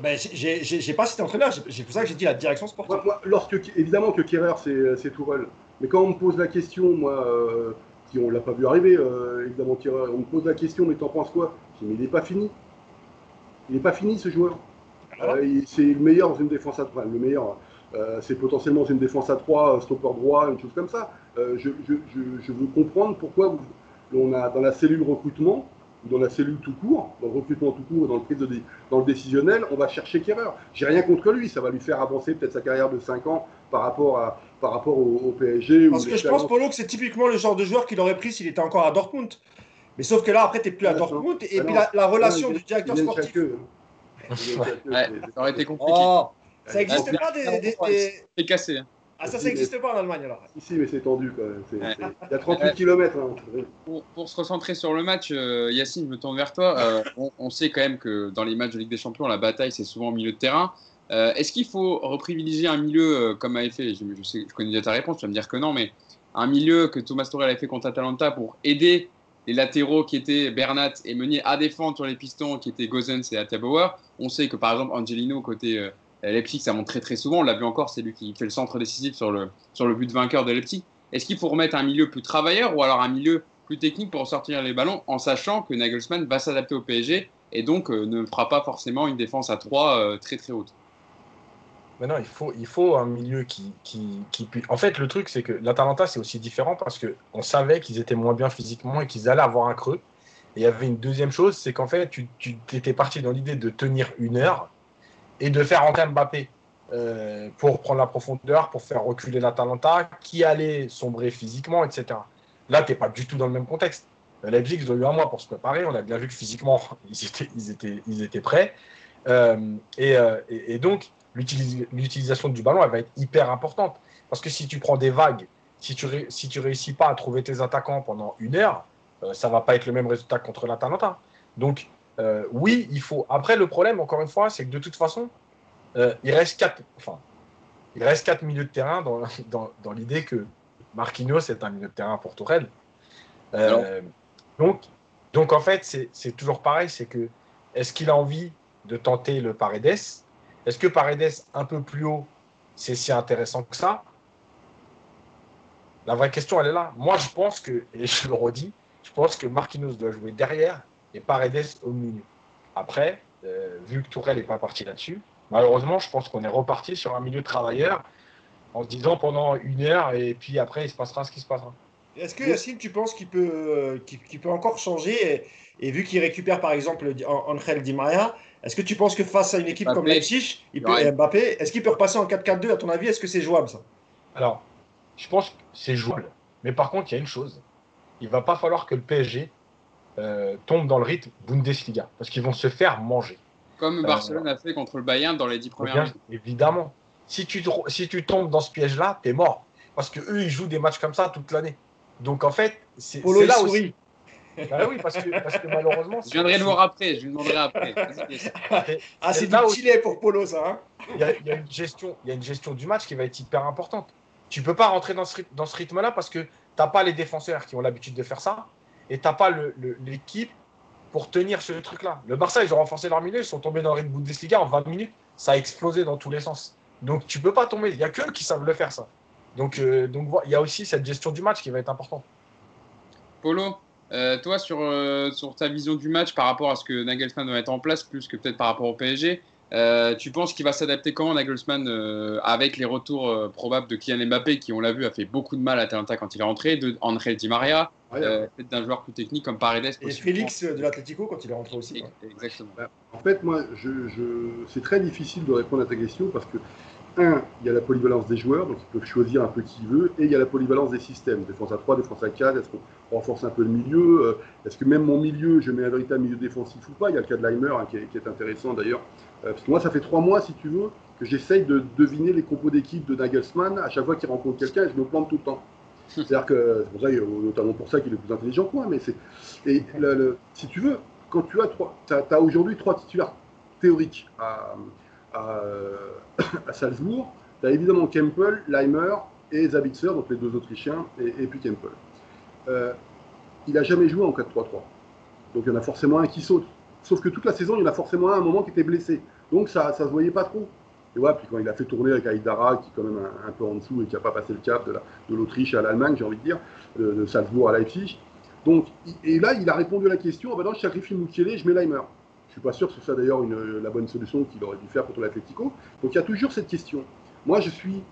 Ben, j'ai pas cité entraîneur, c'est pour ça que j'ai dit la direction sportive. lorsque, évidemment que Kerrer, c'est Tourelle. Mais quand on me pose la question, moi, euh, si on l'a pas vu arriver, euh, évidemment, Kerrer, on me pose la question, mais t'en penses quoi? Je dis, mais il n'est pas fini. Il n'est pas fini, ce joueur. Ah euh, c'est le meilleur dans une défense à 3. Le meilleur, c'est potentiellement une défense à 3, stopper droit, une chose comme ça. Je, je, je, veux comprendre pourquoi on a dans la cellule recrutement, dans la cellule tout court, dans le recrutement tout court, dans le, prise de, dans le décisionnel, on va chercher Kerrer. J'ai rien contre lui, ça va lui faire avancer peut-être sa carrière de 5 ans par rapport, à, par rapport au, PSG. Parce que je pense, Polo, que c'est typiquement le genre de joueur qu'il aurait pris s'il était encore à Dortmund. Mais sauf que là, après, tu n'es plus à Dortmund. Et puis la, relation du directeur sportif. [laughs] ça aurait été compliqué. Oh, ça n'existe pas des. C'est cassé. Ah, ça, ça n'existe pas en Allemagne alors Ici, mais c'est tendu quand même. Il y a 38 km. Hein. Pour, se recentrer sur le match, euh, Yacine, je me tourne vers toi. Euh, on, sait quand même que dans les matchs de Ligue des Champions, la bataille, c'est souvent au milieu de terrain. Euh, est-ce qu'il faut reprivilégier un milieu comme avait fait je, sais, je connais déjà ta réponse, tu vas me dire que non, mais un milieu que Thomas Torel avait fait contre Atalanta pour aider les latéraux qui étaient Bernat et Meunier à défendre sur les pistons qui étaient Gozens et Atabauer. On sait que par exemple Angelino côté Leipzig, ça monte très très souvent. On l'a vu encore, c'est lui qui fait le centre décisif sur le, sur le but vainqueur de Leipzig. Est-ce qu'il faut remettre un milieu plus travailleur ou alors un milieu plus technique pour sortir les ballons en sachant que Nagelsmann va s'adapter au PSG et donc euh, ne fera pas forcément une défense à 3 euh, très très haute? Mais non, il faut, il faut un milieu qui, qui, qui... En fait, le truc, c'est que l'Atalanta, c'est aussi différent parce qu'on savait qu'ils étaient moins bien physiquement et qu'ils allaient avoir un creux. Et il y avait une deuxième chose, c'est qu'en fait, tu, tu étais parti dans l'idée de tenir une heure et de faire rentrer Mbappé euh, pour prendre la profondeur, pour faire reculer l'Atalanta, qui allait sombrer physiquement, etc. Là, tu n'es pas du tout dans le même contexte. Euh, Leipzig, ils ont eu un mois pour se préparer. On a bien vu que physiquement, [laughs] ils étaient, ils étaient, ils étaient prêts. Euh, et, et, donc, l'utilisation du ballon, elle va être hyper importante. Parce que si tu prends des vagues, si tu, si tu réussis pas à trouver tes attaquants pendant une heure, ça va pas être le même résultat contre l'Atalanta. Donc, euh, oui, il faut. Après, le problème, encore une fois, c'est que de toute façon, euh, il reste quatre. Enfin, il reste quatre milieux de terrain dans, [laughs] dans, l'idée que Marquinhos est un milieu de terrain pour Tourelle. Euh, donc, donc, en fait, c'est toujours pareil. C'est que est-ce qu'il a envie de tenter le Paredes? Est-ce que Paredes un peu plus haut, c'est si intéressant que ça? La vraie question, elle est là. Moi, je pense que, et je le redis, je pense que Marquinhos doit jouer derrière et Paredes au milieu. Après, euh, vu que Tourelle n'est pas parti là-dessus, malheureusement, je pense qu'on est reparti sur un milieu travailleur en se disant pendant une heure et puis après, il se passera ce qui se passera. Est-ce que Yacine, tu penses qu'il peut, euh, qu'il, peut encore changer et, vu qu'il récupère par exemple Angel Di Maria, est-ce que tu penses que face à une équipe comme Leipzig, il peut, Mbappé, est-ce qu'il peut repasser en 4-4-2 à ton avis Est-ce que c'est jouable ça? Alors, je pense que c'est jouable. Mais par contre, il y a une chose. Il va pas falloir que le PSG euh, tombent dans le rythme Bundesliga, parce qu'ils vont se faire manger. Comme euh, Barcelone a fait contre le Bayern dans les dix premières minutes. Évidemment. Si tu, si tu tombes dans ce piège-là, t'es mort. Parce que eux, ils jouent des matchs comme ça toute l'année. Donc en fait, c'est là aussi. Bah oui, parce que, parce que malheureusement. [laughs] Je viendrai le voir après, je lui demanderai après. [laughs] ah, c'est du filet pour Polo, ça. Hein il, y a, il, y a une gestion, il y a une gestion du match qui va être hyper importante. Tu peux pas rentrer dans ce, dans ce rythme-là parce que tu n'as pas les défenseurs qui ont l'habitude de faire ça et t'as pas l'équipe pour tenir ce truc-là. Le Barça, ils ont renforcé leur milieu, ils sont tombés dans le Bundesliga en 20 minutes, ça a explosé dans tous les sens. Donc tu peux pas tomber, il y a que qui savent le faire ça. Donc euh, donc il y a aussi cette gestion du match qui va être importante. Polo, euh, toi sur, euh, sur ta vision du match par rapport à ce que Nagelsmann doit mettre en place, plus que peut-être par rapport au PSG, euh, tu penses qu'il va s'adapter comment Nagelsmann euh, avec les retours euh, probables de Kylian Mbappé qui, on l'a vu, a fait beaucoup de mal à Atalanta quand il est rentré, de André Di Maria, d'un joueur plus technique comme Paredes. Et Félix de l'Atlético quand il est rentré aussi. Exactement. Bah, en fait, moi, je, c'est très difficile de répondre à ta question parce que un, il y a la polyvalence des joueurs, donc ils peuvent choisir un peu qui veut, et il y a la polyvalence des systèmes, défense à 3, défense à 4, est-ce qu'on renforce un peu le milieu, euh, est-ce que même mon milieu, je mets un véritable milieu défensif ou pas, il y a le cas de Leimer hein, qui, est, intéressant d'ailleurs, euh, parce que moi ça fait trois mois, si tu veux, que j'essaye de deviner les compos d'équipe de Nagelsmann à chaque fois qu'il rencontre quelqu'un, je me plante tout le temps. [laughs] C'est-à-dire que c'est pour ça, notamment pour ça qu'il est le plus intelligent que moi, mais c'est. Et si tu veux, quand tu as trois, tu as, aujourd'hui trois titulaires théoriques à, à, [coughs] à Salzbourg, tu as évidemment Kempel, Leimer et Zabitzer, donc les deux Autrichiens, et, puis Kempel. Euh, il n'a jamais joué en 4-3-3. Donc il y en a forcément un qui saute. Sauf que toute la saison, il y en a forcément un à un moment qui était blessé. Donc ça ne se voyait pas trop. Et ouais, puis quand il a fait tourner avec Aïdara, qui est quand même un, peu en dessous et qui n'a pas passé le cap de l'Autriche à l'Allemagne, j'ai envie de dire, de, Salzbourg à Leipzig. Donc, et là, il a répondu à la question, ah ben non, je sacrifie je mets Leimer. Je suis pas sûr que ce soit d'ailleurs la bonne solution qu'il aurait dû faire contre l'Atletico. Donc il y a toujours cette question. Moi, je suis.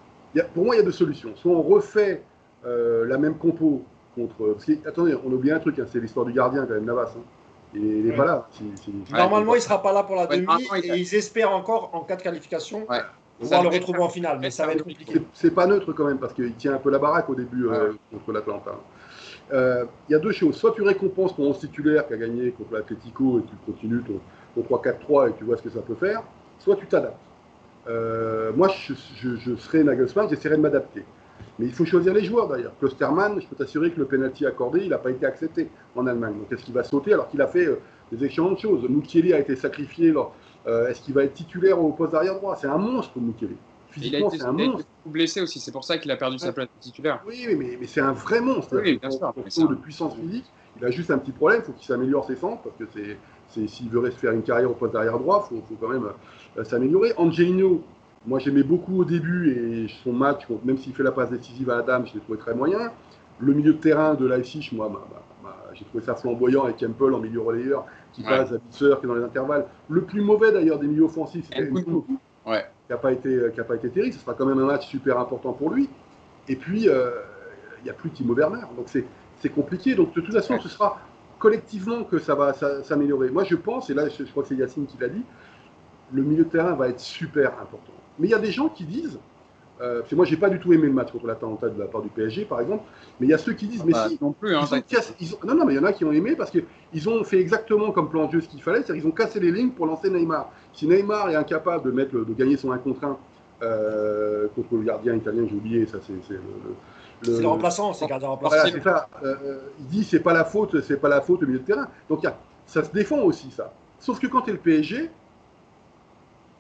pour moi, il y a deux solutions. Soit on refait euh, la même compo contre. Parce que, attendez, on oublie un truc, hein, c'est l'histoire du gardien quand même, Navas. Hein. Il n'est pas là. Normalement, il ne sera pas là pour la demi et ils espèrent encore, en cas de qualification, pouvoir le retrouver en finale. Mais ça va être compliqué. C'est pas neutre quand même parce qu'il tient un peu la baraque au début euh, contre l'Atlanta. Euh, il y a deux choses. Soit tu récompenses ton 11 titulaire qui a gagné contre l'Atletico et tu continues ton, 3-4-3 et tu vois ce que ça peut faire. Soit tu t'adaptes. Euh, moi, je, serais Nagelsmann, j'essaierai de m'adapter. Mais il faut choisir les joueurs d'ailleurs. Klosterman, je peux t'assurer que le penalty accordé, il n'a pas été accepté en Allemagne. Donc est-ce qu'il va sauter alors qu'il a fait euh, des excellentes choses? Mukiele a été sacrifié. Euh, est-ce qu'il va être titulaire au poste d'arrière droit? C'est un monstre, Mukiele. Physiquement, c'est un monstre. blessé aussi, c'est pour ça qu'il a perdu sa place titulaire. Oui, mais, mais c'est un vrai monstre. Oui, bien sûr. de puissance physique, il a juste un petit problème, il faut qu'il s'améliore ses centres, parce que c'est, s'il veut faire une carrière au poste d'arrière droit, il faut, faut, quand même euh, s'améliorer. Angelino, moi, j'aimais beaucoup au début et son match, même s'il fait la passe décisive à Adam, je l'ai trouvé très moyen. Le milieu de terrain de Leipzig, moi, j'ai trouvé ça flamboyant avec Campbell en milieu relayeur qui passe à Bitzer qui est dans les intervalles. Le plus mauvais d'ailleurs des milieux offensifs, c'était ouais. qui n'a pas, été, pas été terrible. Ce sera quand même un match super important pour lui. Et puis, euh, il n'y a plus Timo Werner. Donc, c'est compliqué. Donc, de toute façon, ce sera collectivement que ça va s'améliorer. Moi, je pense, et là, je, je crois que c'est Yacine qui l'a dit, le milieu de terrain va être super important. Mais il y a des gens qui disent, euh, parce que moi j'ai pas du tout aimé le match contre l'Atalanta de la part du PSG par exemple, mais il y a ceux qui disent, ah mais bah, si, non plus, hein, non non mais il y en a qui ont aimé parce qu'ils ont fait exactement comme plan de jeu ce qu'il fallait, c'est-à-dire qu'ils ont cassé les lignes pour lancer Neymar. Si Neymar est incapable de mettre, de gagner son 1 contre 1 euh, contre le gardien italien, j'ai oublié, ça c'est le, c'est le remplaçant, c'est le gardien remplaçant. c'est ça. Euh, il dit c'est pas la faute, c'est pas la faute au milieu de terrain. Donc ça se défend aussi ça. Sauf que quand tu es le PSG,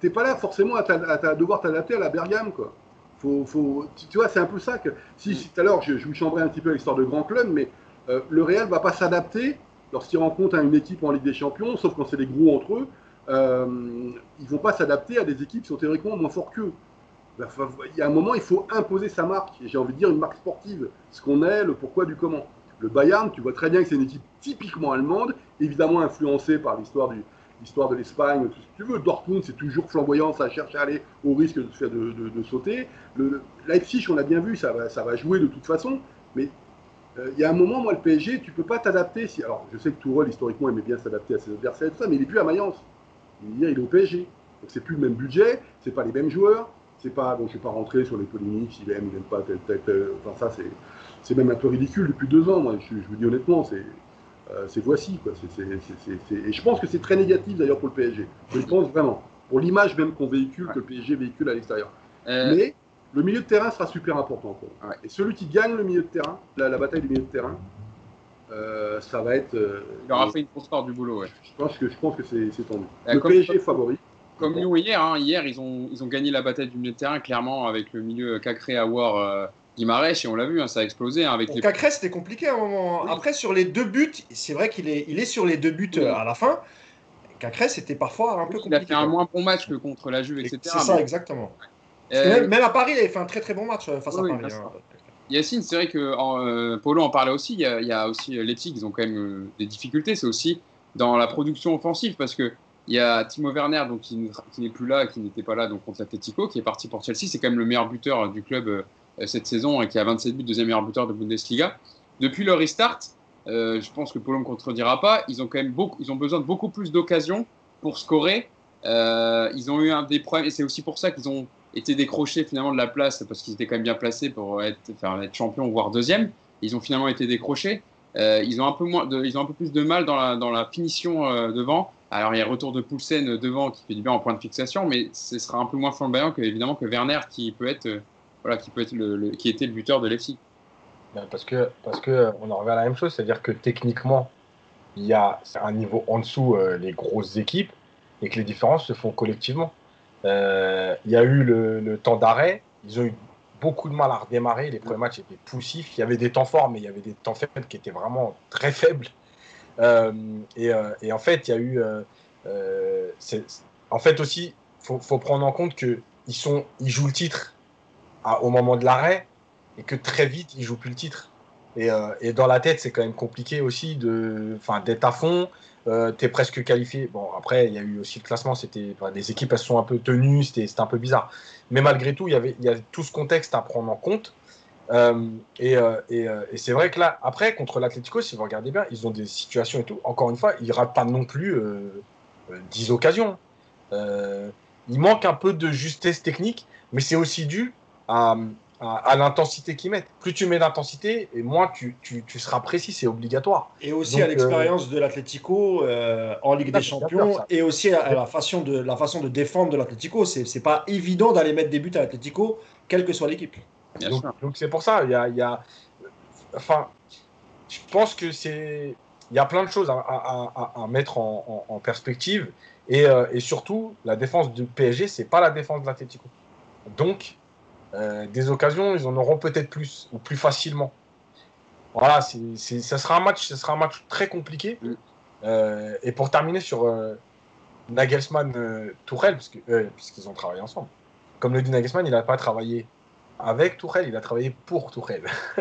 t'es pas là forcément à, devoir t'adapter à la Bergame, quoi. Faut, faut, tu, vois, c'est un peu ça que. Si, tout à l'heure, je, je, vous chambrais un petit peu l'histoire de grand club, mais euh, le Real va pas s'adapter lorsqu'il rencontre une équipe en Ligue des Champions, sauf quand c'est des gros entre eux. Euh, ils vont pas s'adapter à des équipes qui sont théoriquement moins fortes qu'eux. Il y a un moment, il faut imposer sa marque. J'ai envie de dire une marque sportive. Ce qu'on est, le pourquoi du comment. Le Bayern, tu vois très bien que c'est une équipe typiquement allemande, évidemment influencée par l'histoire du, l'histoire de l'Espagne, tout ce que tu veux. Dortmund, c'est toujours flamboyant, ça cherche à aller au risque de, de, sauter. Le, Leipzig, on a bien vu, ça va, ça va jouer de toute façon, mais euh, il y a un moment, moi, le PSG, tu peux pas t'adapter. Si, alors, je sais que Tourelle, historiquement, aimait bien s'adapter à ses adversaires tout ça, mais il est plus à Mayence. Il est, au PSG. Donc, c'est plus le même budget, c'est pas les mêmes joueurs. C'est pas, donc je vais pas rentrer sur les polémiques, s'il aime, il n'aime pas tel, tel, tel. Enfin, ça, c'est même un peu ridicule depuis deux ans, moi. Je, je vous dis honnêtement, c'est euh, c'est voici. Quoi. et je pense que c'est très négatif d'ailleurs pour le PSG. Je pense vraiment. Pour l'image même qu'on véhicule, que le PSG véhicule à l'extérieur. Euh, Mais le milieu de terrain sera super important. Et celui qui gagne le milieu de terrain, la, bataille du milieu de terrain, euh, ça va être. Il aura fait une grosse part du boulot. Ouais. Je pense que, je pense que c'est tendu. le PSG favori. Comme nous hier, hein, hier ils ont, ils ont gagné la bataille du milieu de terrain clairement avec le milieu Cacré à War Guimarães, et on l'a vu, hein, ça a explosé. Hein, avec les... Cacré, c'était compliqué à un moment. Après, sur les deux buts, c'est vrai qu'il est, il est sur les deux buts euh, à la fin. Cacré, c'était parfois un peu compliqué. Il a fait un moins bon match que contre la Juve, etc. C'est ça, exactement. Euh, même, à Paris, il avait fait un très très bon match euh, face à Paris. Hein. Yacine, c'est vrai que Polo en parlait aussi. Il y a, il y a aussi Leipzig, ils ont quand même des difficultés. C'est aussi dans la production offensive parce que il y a Timo Werner donc, qui, n'est plus là, qui n'était pas là donc, contre l'Atletico, qui est parti pour Chelsea. C'est quand même le meilleur buteur du club cette saison et qui a 27 buts, deuxième meilleur buteur de Bundesliga. Depuis le restart, euh, je pense que Polo ne contredira pas, ils ont quand même ils ont besoin de beaucoup plus d'occasions pour scorer. Euh, ils ont eu un des problèmes, et c'est aussi pour ça qu'ils ont été décrochés finalement de la place parce qu'ils étaient quand même bien placés pour être, faire, être champion, voire deuxième. Ils ont finalement été décrochés. Euh, ils, ont un peu moins ils ont un peu plus de mal dans la, dans la finition euh, devant. Alors il y a le retour de Poulsen devant qui fait du bien en point de fixation, mais ce sera un peu moins flamboyant que évidemment que Werner qui peut être, euh, qui était le buteur de l'FC. Ben, parce que parce que on en revient à la même chose, c'est-à-dire que techniquement il y a un niveau en dessous les grosses équipes et que les différences se font collectivement. il y a eu le, temps d'arrêt, ils ont eu beaucoup de mal à redémarrer. Les premiers matchs étaient poussifs. Il y avait des temps forts, mais il y avait des temps faibles qui étaient vraiment très faibles. Euh, euh, et, en fait, il y a eu. Euh, en fait aussi, faut, faut prendre en compte que ils sont, ils jouent le titre au moment de l'arrêt et que très vite ils jouent plus le titre. Et, et dans la tête, c'est quand même compliqué aussi d'être à fond. Euh, tu es presque qualifié. Bon, après, il y a eu aussi le classement. C'était des équipes, elles sont un peu tenues. C'était un peu bizarre. Mais malgré tout, il y avait il y a tout ce contexte à prendre en compte. Euh, et, euh, et, c'est vrai que là, après, contre l'Atlético, si vous regardez bien, ils ont des situations et tout. Encore une fois, ils ratent pas non plus 10 occasions. il manque un peu de justesse technique, mais c'est aussi dû à, à, l'intensité qu'ils mettent. Plus tu mets d'intensité, et moins tu, tu, tu, seras précis, c'est obligatoire. Et aussi à l'expérience de l'Atlético euh, en Ligue des Champions, et aussi à, la, façon de, la façon de défendre de l'Atlético. C'est pas évident d'aller mettre des buts à l'Atlético, quelle que soit l'équipe. Donc c'est pour ça, il y a, y a, Enfin, je pense que c'est. Il y a plein de choses à, à, à mettre en, en, perspective. Et, euh, et, surtout, la défense du PSG, c'est pas la défense de l'Atlético. Donc, euh, des occasions, ils en auront peut-être plus ou plus facilement. Voilà, c'est, ça sera un match, ce sera un match très compliqué. Mm. Euh, et pour terminer sur euh, Nagelsmann Tourelle, puisqu'ils ont travaillé ensemble. Comme le dit Nagelsmann, il n'a pas travaillé avec Tourelle, il a travaillé pour Tourelle. [laughs]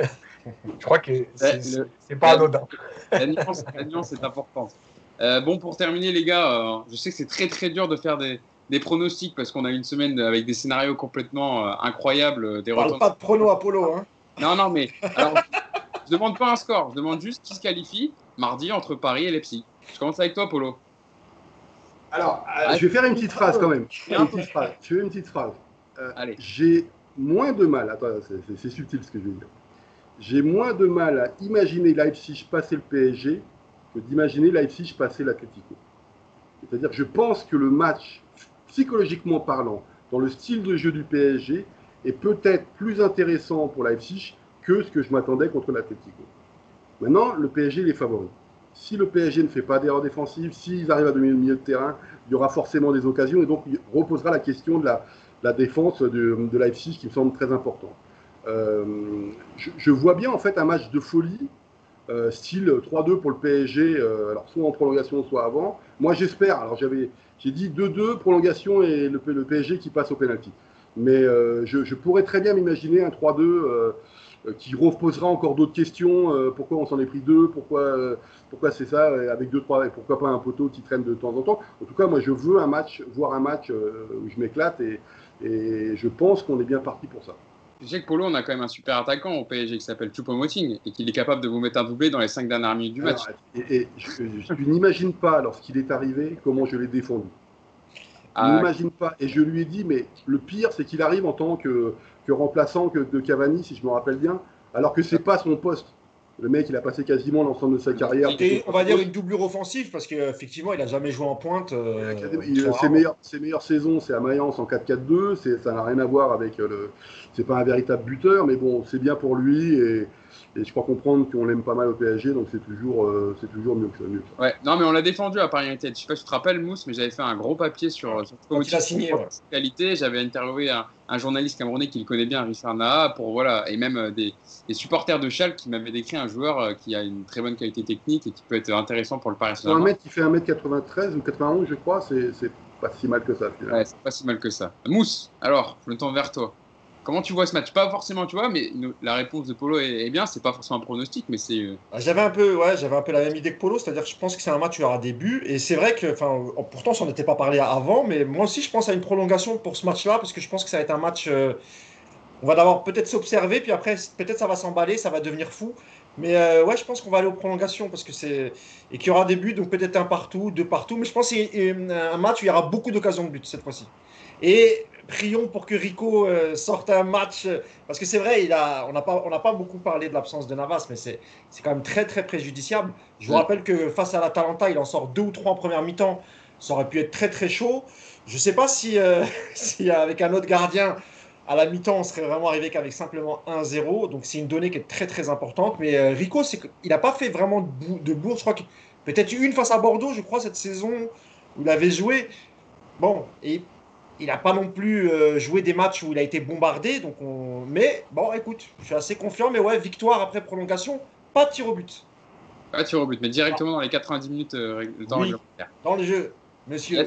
Je crois que c'est, pas anodin. La nuance, est importante. bon, pour terminer, les gars, je sais que c'est très très dur de faire des, des pronostics parce qu'on a une semaine avec des scénarios complètement euh, incroyables. Euh, des Parle pas de prono Apollo. Hein. Non, non, mais alors, je demande pas un score, je demande juste qui se qualifie mardi entre Paris et Leipzig. Je commence avec toi, Polo. Alors, euh, je vais faire une petite phrase quand même. Une petite phrase. Je fais une petite phrase. J'ai moins de mal, attends, c'est subtil ce que je veux dire. J'ai moins de mal à imaginer Leipzig passer le PSG que d'imaginer Leipzig passer l'Atletico. C'est-à-dire que je pense que le match psychologiquement parlant, dans le style de jeu du PSG, est peut-être plus intéressant pour Leipzig que ce que je m'attendais contre l'Atletico. Maintenant, le PSG est favori. Si le PSG ne fait pas d'erreur défensive, s'ils arrivent à dominer le milieu de terrain, il y aura forcément des occasions et donc il reposera la question de la, défense de, de, Leipzig qui me semble très important. Euh, je, vois bien en fait un match de folie, euh, style 3-2 pour le PSG, euh, alors soit en prolongation, soit avant. Moi j'espère, alors j'avais j'ai dit 2-2, prolongation et le, PSG qui passe au penalty. Mais euh, je, pourrais très bien m'imaginer un 3-2 euh, qui reposera encore d'autres questions. Euh, pourquoi on s'en est pris deux Pourquoi, c'est ça avec deux, trois, et pourquoi pas un poteau qui traîne de temps en temps En tout cas, moi, je veux un match, voir un match où je m'éclate et je pense qu'on est bien parti pour ça. Tu sais que Polo, on a quand même un super attaquant au PSG qui s'appelle Choupo-Moting et qu'il est capable de vous mettre un doublé dans les cinq dernières minutes du match. et, je, n'imagine pas, lorsqu'il est arrivé, comment je l'ai défendu. Je ah, n'imagine pas. Et je lui ai dit, mais le pire, c'est qu'il arrive en tant que, que remplaçant que de Cavani, si je me rappelle bien, alors que c'est pas son poste. Le mec, il a passé quasiment l'ensemble de sa carrière. on va dire une doublure offensive parce qu'effectivement, il n'a jamais joué en pointe. Euh, ses, meilleures, ses, meilleures, saisons, c'est à Mayence en 4-4-2. Ça n'a rien à voir avec le. C'est pas un véritable buteur, mais bon, c'est bien pour lui. Et, et je crois comprendre qu'on l'aime pas mal au PSG, donc c'est toujours, euh, c'est toujours mieux que ça. Mieux Ouais, non, mais on l'a défendu à Paris United. Je sais pas si tu te rappelles, Mousse, mais j'avais fait un gros papier sur, sur il a signé, qualité. J'avais interviewé un, un, journaliste camerounais qui le connaît bien, Richard Naha, pour voilà, et même euh, des, des supporters de Schalke qui m'avaient décrit un joueur euh, qui a une très bonne qualité technique et qui peut être intéressant pour le Paris Saint-Germain. Un mec qui fait 1m93 ou 91, je crois, c'est pas si mal que ça. Finalement. Ouais, c'est pas si mal que ça. Mousse, alors, je me tourne vers toi. Comment tu vois ce match? Pas forcément, tu vois, mais la réponse de Polo est, bien. C'est pas forcément un pronostic, mais c'est. Euh, ah, j'avais un peu, ouais, j'avais un peu la même idée que Polo, c'est-à-dire que je pense que c'est un match où il y aura des buts. Et c'est vrai que, enfin, pourtant, ça n'était pas parlé avant, mais moi aussi, je pense à une prolongation pour ce match-là, parce que je pense que ça va être un match. Euh, on va d'abord peut-être s'observer, puis après, peut-être ça va s'emballer, ça va devenir fou. Mais euh, ouais, je pense qu'on va aller aux prolongations parce que c'est et qu'il y aura des buts, donc peut-être un partout, deux partout. Mais je pense qu'il un match où il y aura beaucoup d'occasions de but cette fois-ci. Et prions pour que Rico euh, sorte un match parce que c'est vrai, il a, on n'a pas, on pas beaucoup parlé de l'absence de Navas, mais c'est, quand même très très préjudiciable. Je vous rappelle que face à l'Atalanta, il en sort deux ou trois en première mi-temps. Ça aurait pu être très très chaud. Je ne sais pas si, euh, [laughs] si avec un autre gardien à la mi-temps, on serait vraiment arrivé qu'avec simplement 1-0. Donc c'est une donnée qui est très très importante. Mais euh, Rico, il n'a pas fait vraiment de, de bourse. Je crois que peut-être une face à Bordeaux, je crois, cette saison où il avait joué. Bon, et il n'a pas non plus euh, joué des matchs où il a été bombardé. Donc on... Mais bon, écoute, je suis assez confiant. Mais ouais, victoire après prolongation, pas de tir au but. Pas de tir au but, mais directement dans les 90 minutes euh, dans, dans le jeu, monsieur.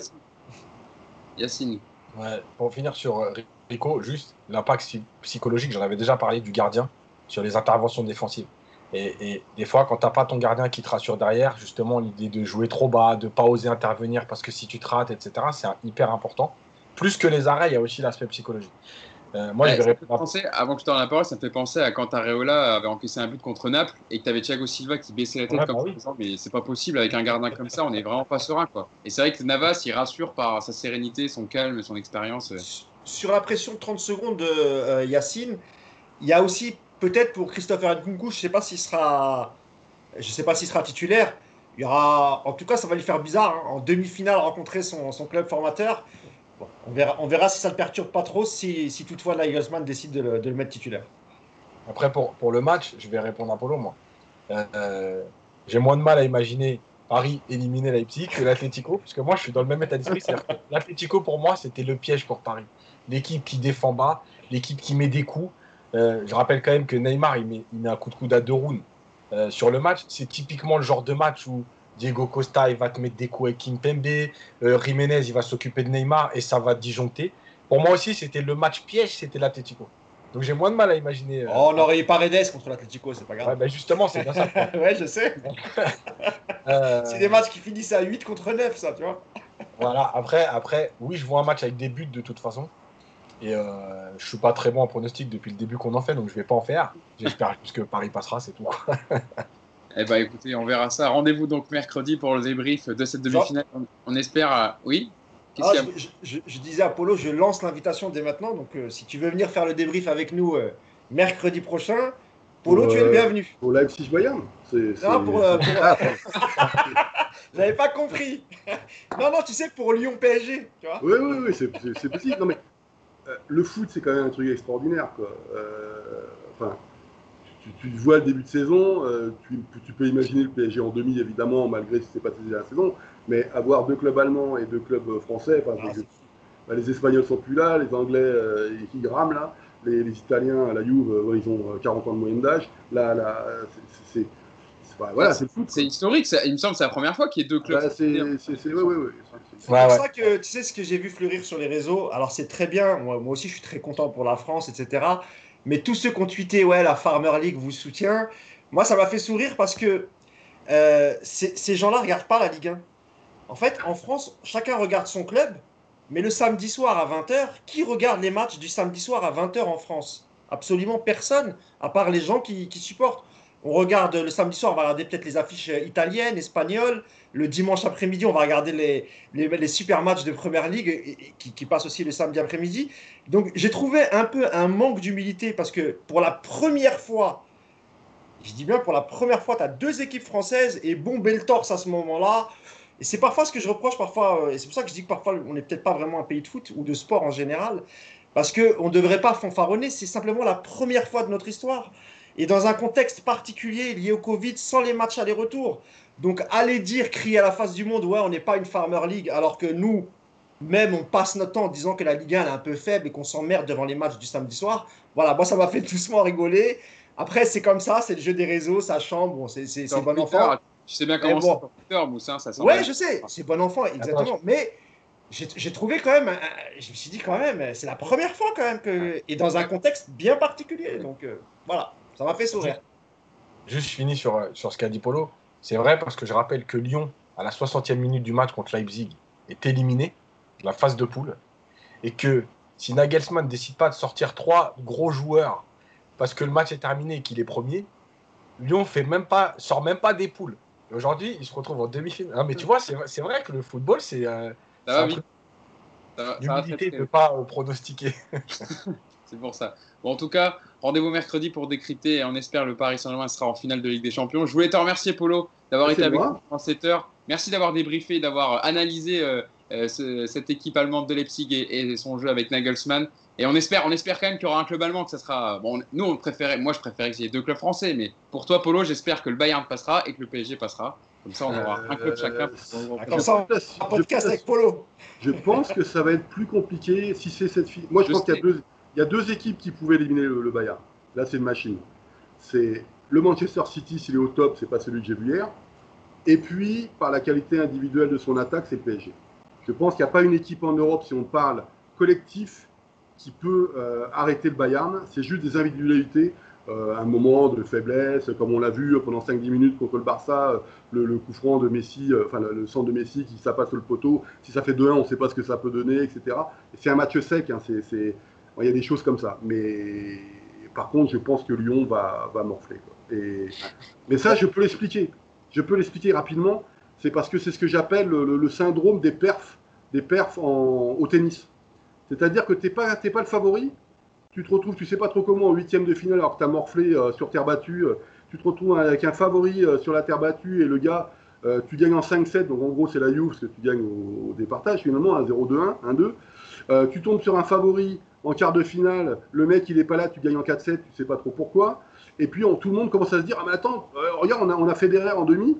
Yacine. Ouais, pour finir sur Rico, juste l'impact psychologique, j'en avais déjà parlé du gardien sur les interventions défensives. Et, des fois, quand tu n'as pas ton gardien qui te rassure derrière, justement, l'idée de jouer trop bas, de ne pas oser intervenir parce que si tu te rates, etc., c'est hyper important. Plus que les arrêts, il y a aussi l'aspect psychologique. Euh, moi, je penser, avant que je te rende la parole, ça me fait penser à quand Areola avait encaissé un but contre Naples et que tu avais Thiago Silva qui baissait la tête comme bah ça. Mais c'est pas possible avec un gardien comme ça, on est vraiment pas serein. Quoi. Et c'est vrai que Navas, il rassure par sa sérénité, son calme, son expérience. Sur la pression de 30 secondes de euh, Yacine, il y a aussi peut-être pour Christopher Nkunku, je sais pas s'il sera, je sais pas s'il sera titulaire. Il y aura, en tout cas, ça va lui faire bizarre hein, en demi-finale rencontrer son, son club formateur on, verra, on verra si ça ne perturbe pas trop, si, si toutefois Nagelsmann décide de le, de le, mettre titulaire. Après, pour, pour, le match, je vais répondre à Polo, moi. Euh, j'ai moins de mal à imaginer Paris éliminer Leipzig que l'Atlético, parce que moi, je suis dans le même état d'esprit. L'Atlético, pour moi, c'était le piège pour Paris. L'équipe qui défend bas, l'équipe qui met des coups. Euh, je rappelle quand même que Neymar, il met, il met un coup de coude à deux euh, sur le match. C'est typiquement le genre de match où Diego Costa, il va te mettre des coups avec King Pembe. Euh, Jiménez, il va s'occuper de Neymar et ça va disjoncter. Pour moi aussi, c'était le match piège, c'était l'Atletico. Donc j'ai moins de mal à imaginer. Euh, oh, on aurait eu Paredes contre l'Atletico, c'est pas grave. Ouais, bah, justement, c'est bien ça. [laughs] ouais, je sais. [laughs] Euh, [laughs] c'est des matchs qui finissent à 8 contre 9, ça, tu vois. voilà, après, après, oui, je vois un match avec des buts de toute façon. Et euh, je suis pas très bon en pronostic depuis le début qu'on en fait, donc je vais pas en faire. J'espère juste que Paris passera, c'est tout. Eh bien, écoutez, on verra ça. Rendez-vous donc mercredi pour le débrief de cette demi-finale. On, espère. Euh, oui ah, je, disais à Polo, je lance l'invitation dès maintenant. Donc, euh, si tu veux venir faire le débrief avec nous euh, mercredi prochain, Polo, tu es le bienvenu. Pour Leipzig Bayern Non, pour. Ah, [laughs] J'avais pas compris. [laughs] non, non, tu sais, pour Lyon PSG. Tu vois oui, oui, oui, c'est possible. Non, mais le foot, c'est quand même un truc extraordinaire. Quoi. enfin tu, vois le début de saison, euh, tu, peux imaginer le PSG en demi, évidemment, malgré si ce n'est pas la saison, mais avoir deux clubs allemands et deux clubs français, ah, bah, les Espagnols sont plus là, les Anglais, euh, ils rament là, les, Italiens, la Juve, euh, ils ont 40 ans de moyenne d'âge. Là, là c'est voilà, c'est historique, il me semble que c'est la première fois qu'il y ait deux clubs. Bah, c'est ouais, pour ça que tu sais ce que j'ai vu fleurir sur les réseaux. Alors c'est très bien, moi, moi, aussi je suis très content pour la France, etc. Mais tous ceux qui ont tweeté, ouais, la Farmer League vous soutient, moi, ça m'a fait sourire parce que euh, ces gens-là ne regardent pas la Ligue 1. En fait, en France, chacun regarde son club, mais le samedi soir à 20h, qui regarde les matchs du samedi soir à 20h en France? Absolument personne, à part les gens qui, qui supportent. On regarde le samedi soir, on va regarder peut-être les affiches italiennes, espagnoles. Le dimanche après-midi, on va regarder les, super matchs de Première Ligue qui, passent aussi le samedi après-midi. Donc j'ai trouvé un peu un manque d'humilité parce que pour la première fois, je dis bien pour la première fois, tu as deux équipes françaises et bon bel torse à ce moment-là. Et c'est parfois ce que je reproche parfois, euh, et c'est pour ça que je dis que parfois on n'est peut-être pas vraiment un pays de foot ou de sport en général, parce qu'on ne devrait pas fanfaronner, c'est simplement la première fois de notre histoire et dans un contexte particulier lié au Covid, sans les matchs aller-retour. Donc, aller dire, crier à la face du monde, ouais, on n'est pas une Farmer League, alors que nous, même, on passe notre temps en disant que la Ligue 1 est un peu faible et qu'on s'emmerde devant les matchs du samedi soir. Voilà, moi, ça m'a fait [laughs] doucement rigoler. Après, c'est comme ça, c'est le jeu des réseaux, ça chambre, bon, c'est bon enfant. Tu sais bien comment bon. Twitter, Moussin, ça Ouais, je sais, c'est bon enfant, exactement. Mais j'ai trouvé quand même, je me suis dit quand même, c'est la première fois quand même que, et dans un contexte bien particulier. Donc, euh, voilà. Ça m'a fait sourire. Juste fini sur, euh, sur ce qu'a dit Polo. C'est vrai parce que je rappelle que Lyon, à la 60e minute du match contre Leipzig, est éliminé de la phase de poule. Et que si Nagelsmann ne décide pas de sortir trois gros joueurs parce que le match est terminé et qu'il est premier, Lyon fait même pas, sort même pas des poules. Aujourd'hui, il se retrouve en demi-finale. mais tu vois, c'est vrai que le football, c'est euh, d'humilité de ne pas euh, pronostiquer. [laughs] c'est pour ça. Bon, en tout cas, rendez-vous mercredi pour décrypter et on espère le Paris Saint-Germain sera en finale de Ligue des Champions. Je voulais te remercier, Polo, d'avoir été avec nous en cette heure. Merci d'avoir débriefé, d'avoir analysé euh, euh, cette équipe allemande de Leipzig et, son jeu avec Nagelsmann. Et on espère, on espère quand même qu'il y aura un club allemand, que ça sera. Bon, nous, on préférait, moi, je préférais qu'il y ait deux clubs français, mais pour toi, Polo, j'espère que le Bayern passera et que le PSG passera. Comme ça, on aura un club chacun. Comme ça, un podcast avec Polo. Je pense que ça va être plus compliqué si c'est cette fille. Moi, je, pense qu'il y a deux il y a deux équipes qui pouvaient éliminer le, Bayern. Là, c'est une machine. C'est le Manchester City, s'il est au top, c'est pas celui que j'ai vu hier. Et puis, par la qualité individuelle de son attaque, c'est le PSG. Je pense qu'il n'y a pas une équipe en Europe, si on parle collectif, qui peut euh, arrêter le Bayern. C'est juste des individualités. Euh, un moment de faiblesse, comme on l'a vu pendant 5-10 minutes contre le Barça, le, coup franc de Messi, euh, enfin le, centre de Messi qui s'apasse sur le poteau. Si ça fait 2-1, on ne sait pas ce que ça peut donner, etc. C'est un match sec. Hein, il y a des choses comme ça. Mais par contre, je pense que Lyon va, va morfler. Et... Mais ça, je peux l'expliquer. Je peux l'expliquer rapidement. C'est parce que c'est ce que j'appelle le, syndrome des perfs, des perfs en, au tennis. C'est-à-dire que tu n'es pas, pas le favori. Tu te retrouves, tu sais pas trop comment, en huitième de finale, alors que tu as morflé euh, sur terre battue. Euh, tu te retrouves avec un favori euh, sur la terre battue et le gars, tu gagnes en 5-7. Donc en gros, c'est la Juve, parce que tu gagnes au, départage finalement, un 0-2-1, 1-2. tu tombes sur un favori en quart de finale, le mec il est pas là, tu gagnes en 4-7, tu sais pas trop pourquoi. Et puis tout le monde commence à se dire Ah, mais attends, euh, regarde, on a, on a Federer en demi,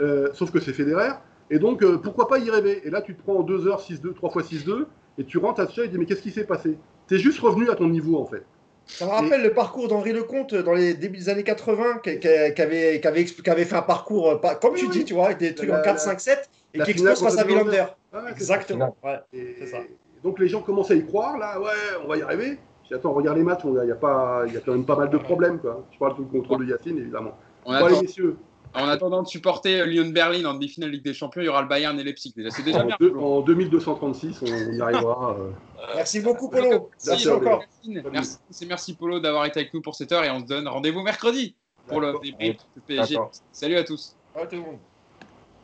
euh, sauf que c'est Federer, et donc euh, pourquoi pas y rêver? Et là, tu te prends en 2 heures 6-2, 3 fois 6-2, et tu rentres à ce et tu dis Mais qu'est-ce qui s'est passé? Tu es juste revenu à ton niveau en fait. Ça me rappelle le parcours d'Henri Lecomte dans les débuts des années 80, qui, avait, qui, avait, fait un parcours, comme tu dis, tu vois, avec des trucs en 4, 5, 7, et qui explose face à Villander. Exactement, ouais, c'est ça. Donc les gens commencent à y croire, là, ouais, on va y arriver. Je dis, attends, regarde les matchs, il y, a pas, y a quand même pas mal de problèmes. Quoi. Je parle tout le contrôle de Yacine, évidemment. On messieurs. En attendant de supporter Lyon Berlin en demi-finale Ligue des Champions, il y aura le Bayern et Leipzig. Déjà, c'est déjà en, bien. en 2236, on y arrivera. Euh. Merci beaucoup, Polo. Merci, encore. Merci, merci Polo d'avoir été avec nous pour cette heure et on se donne rendez-vous mercredi pour le PSG. Salut à tous. tout le monde.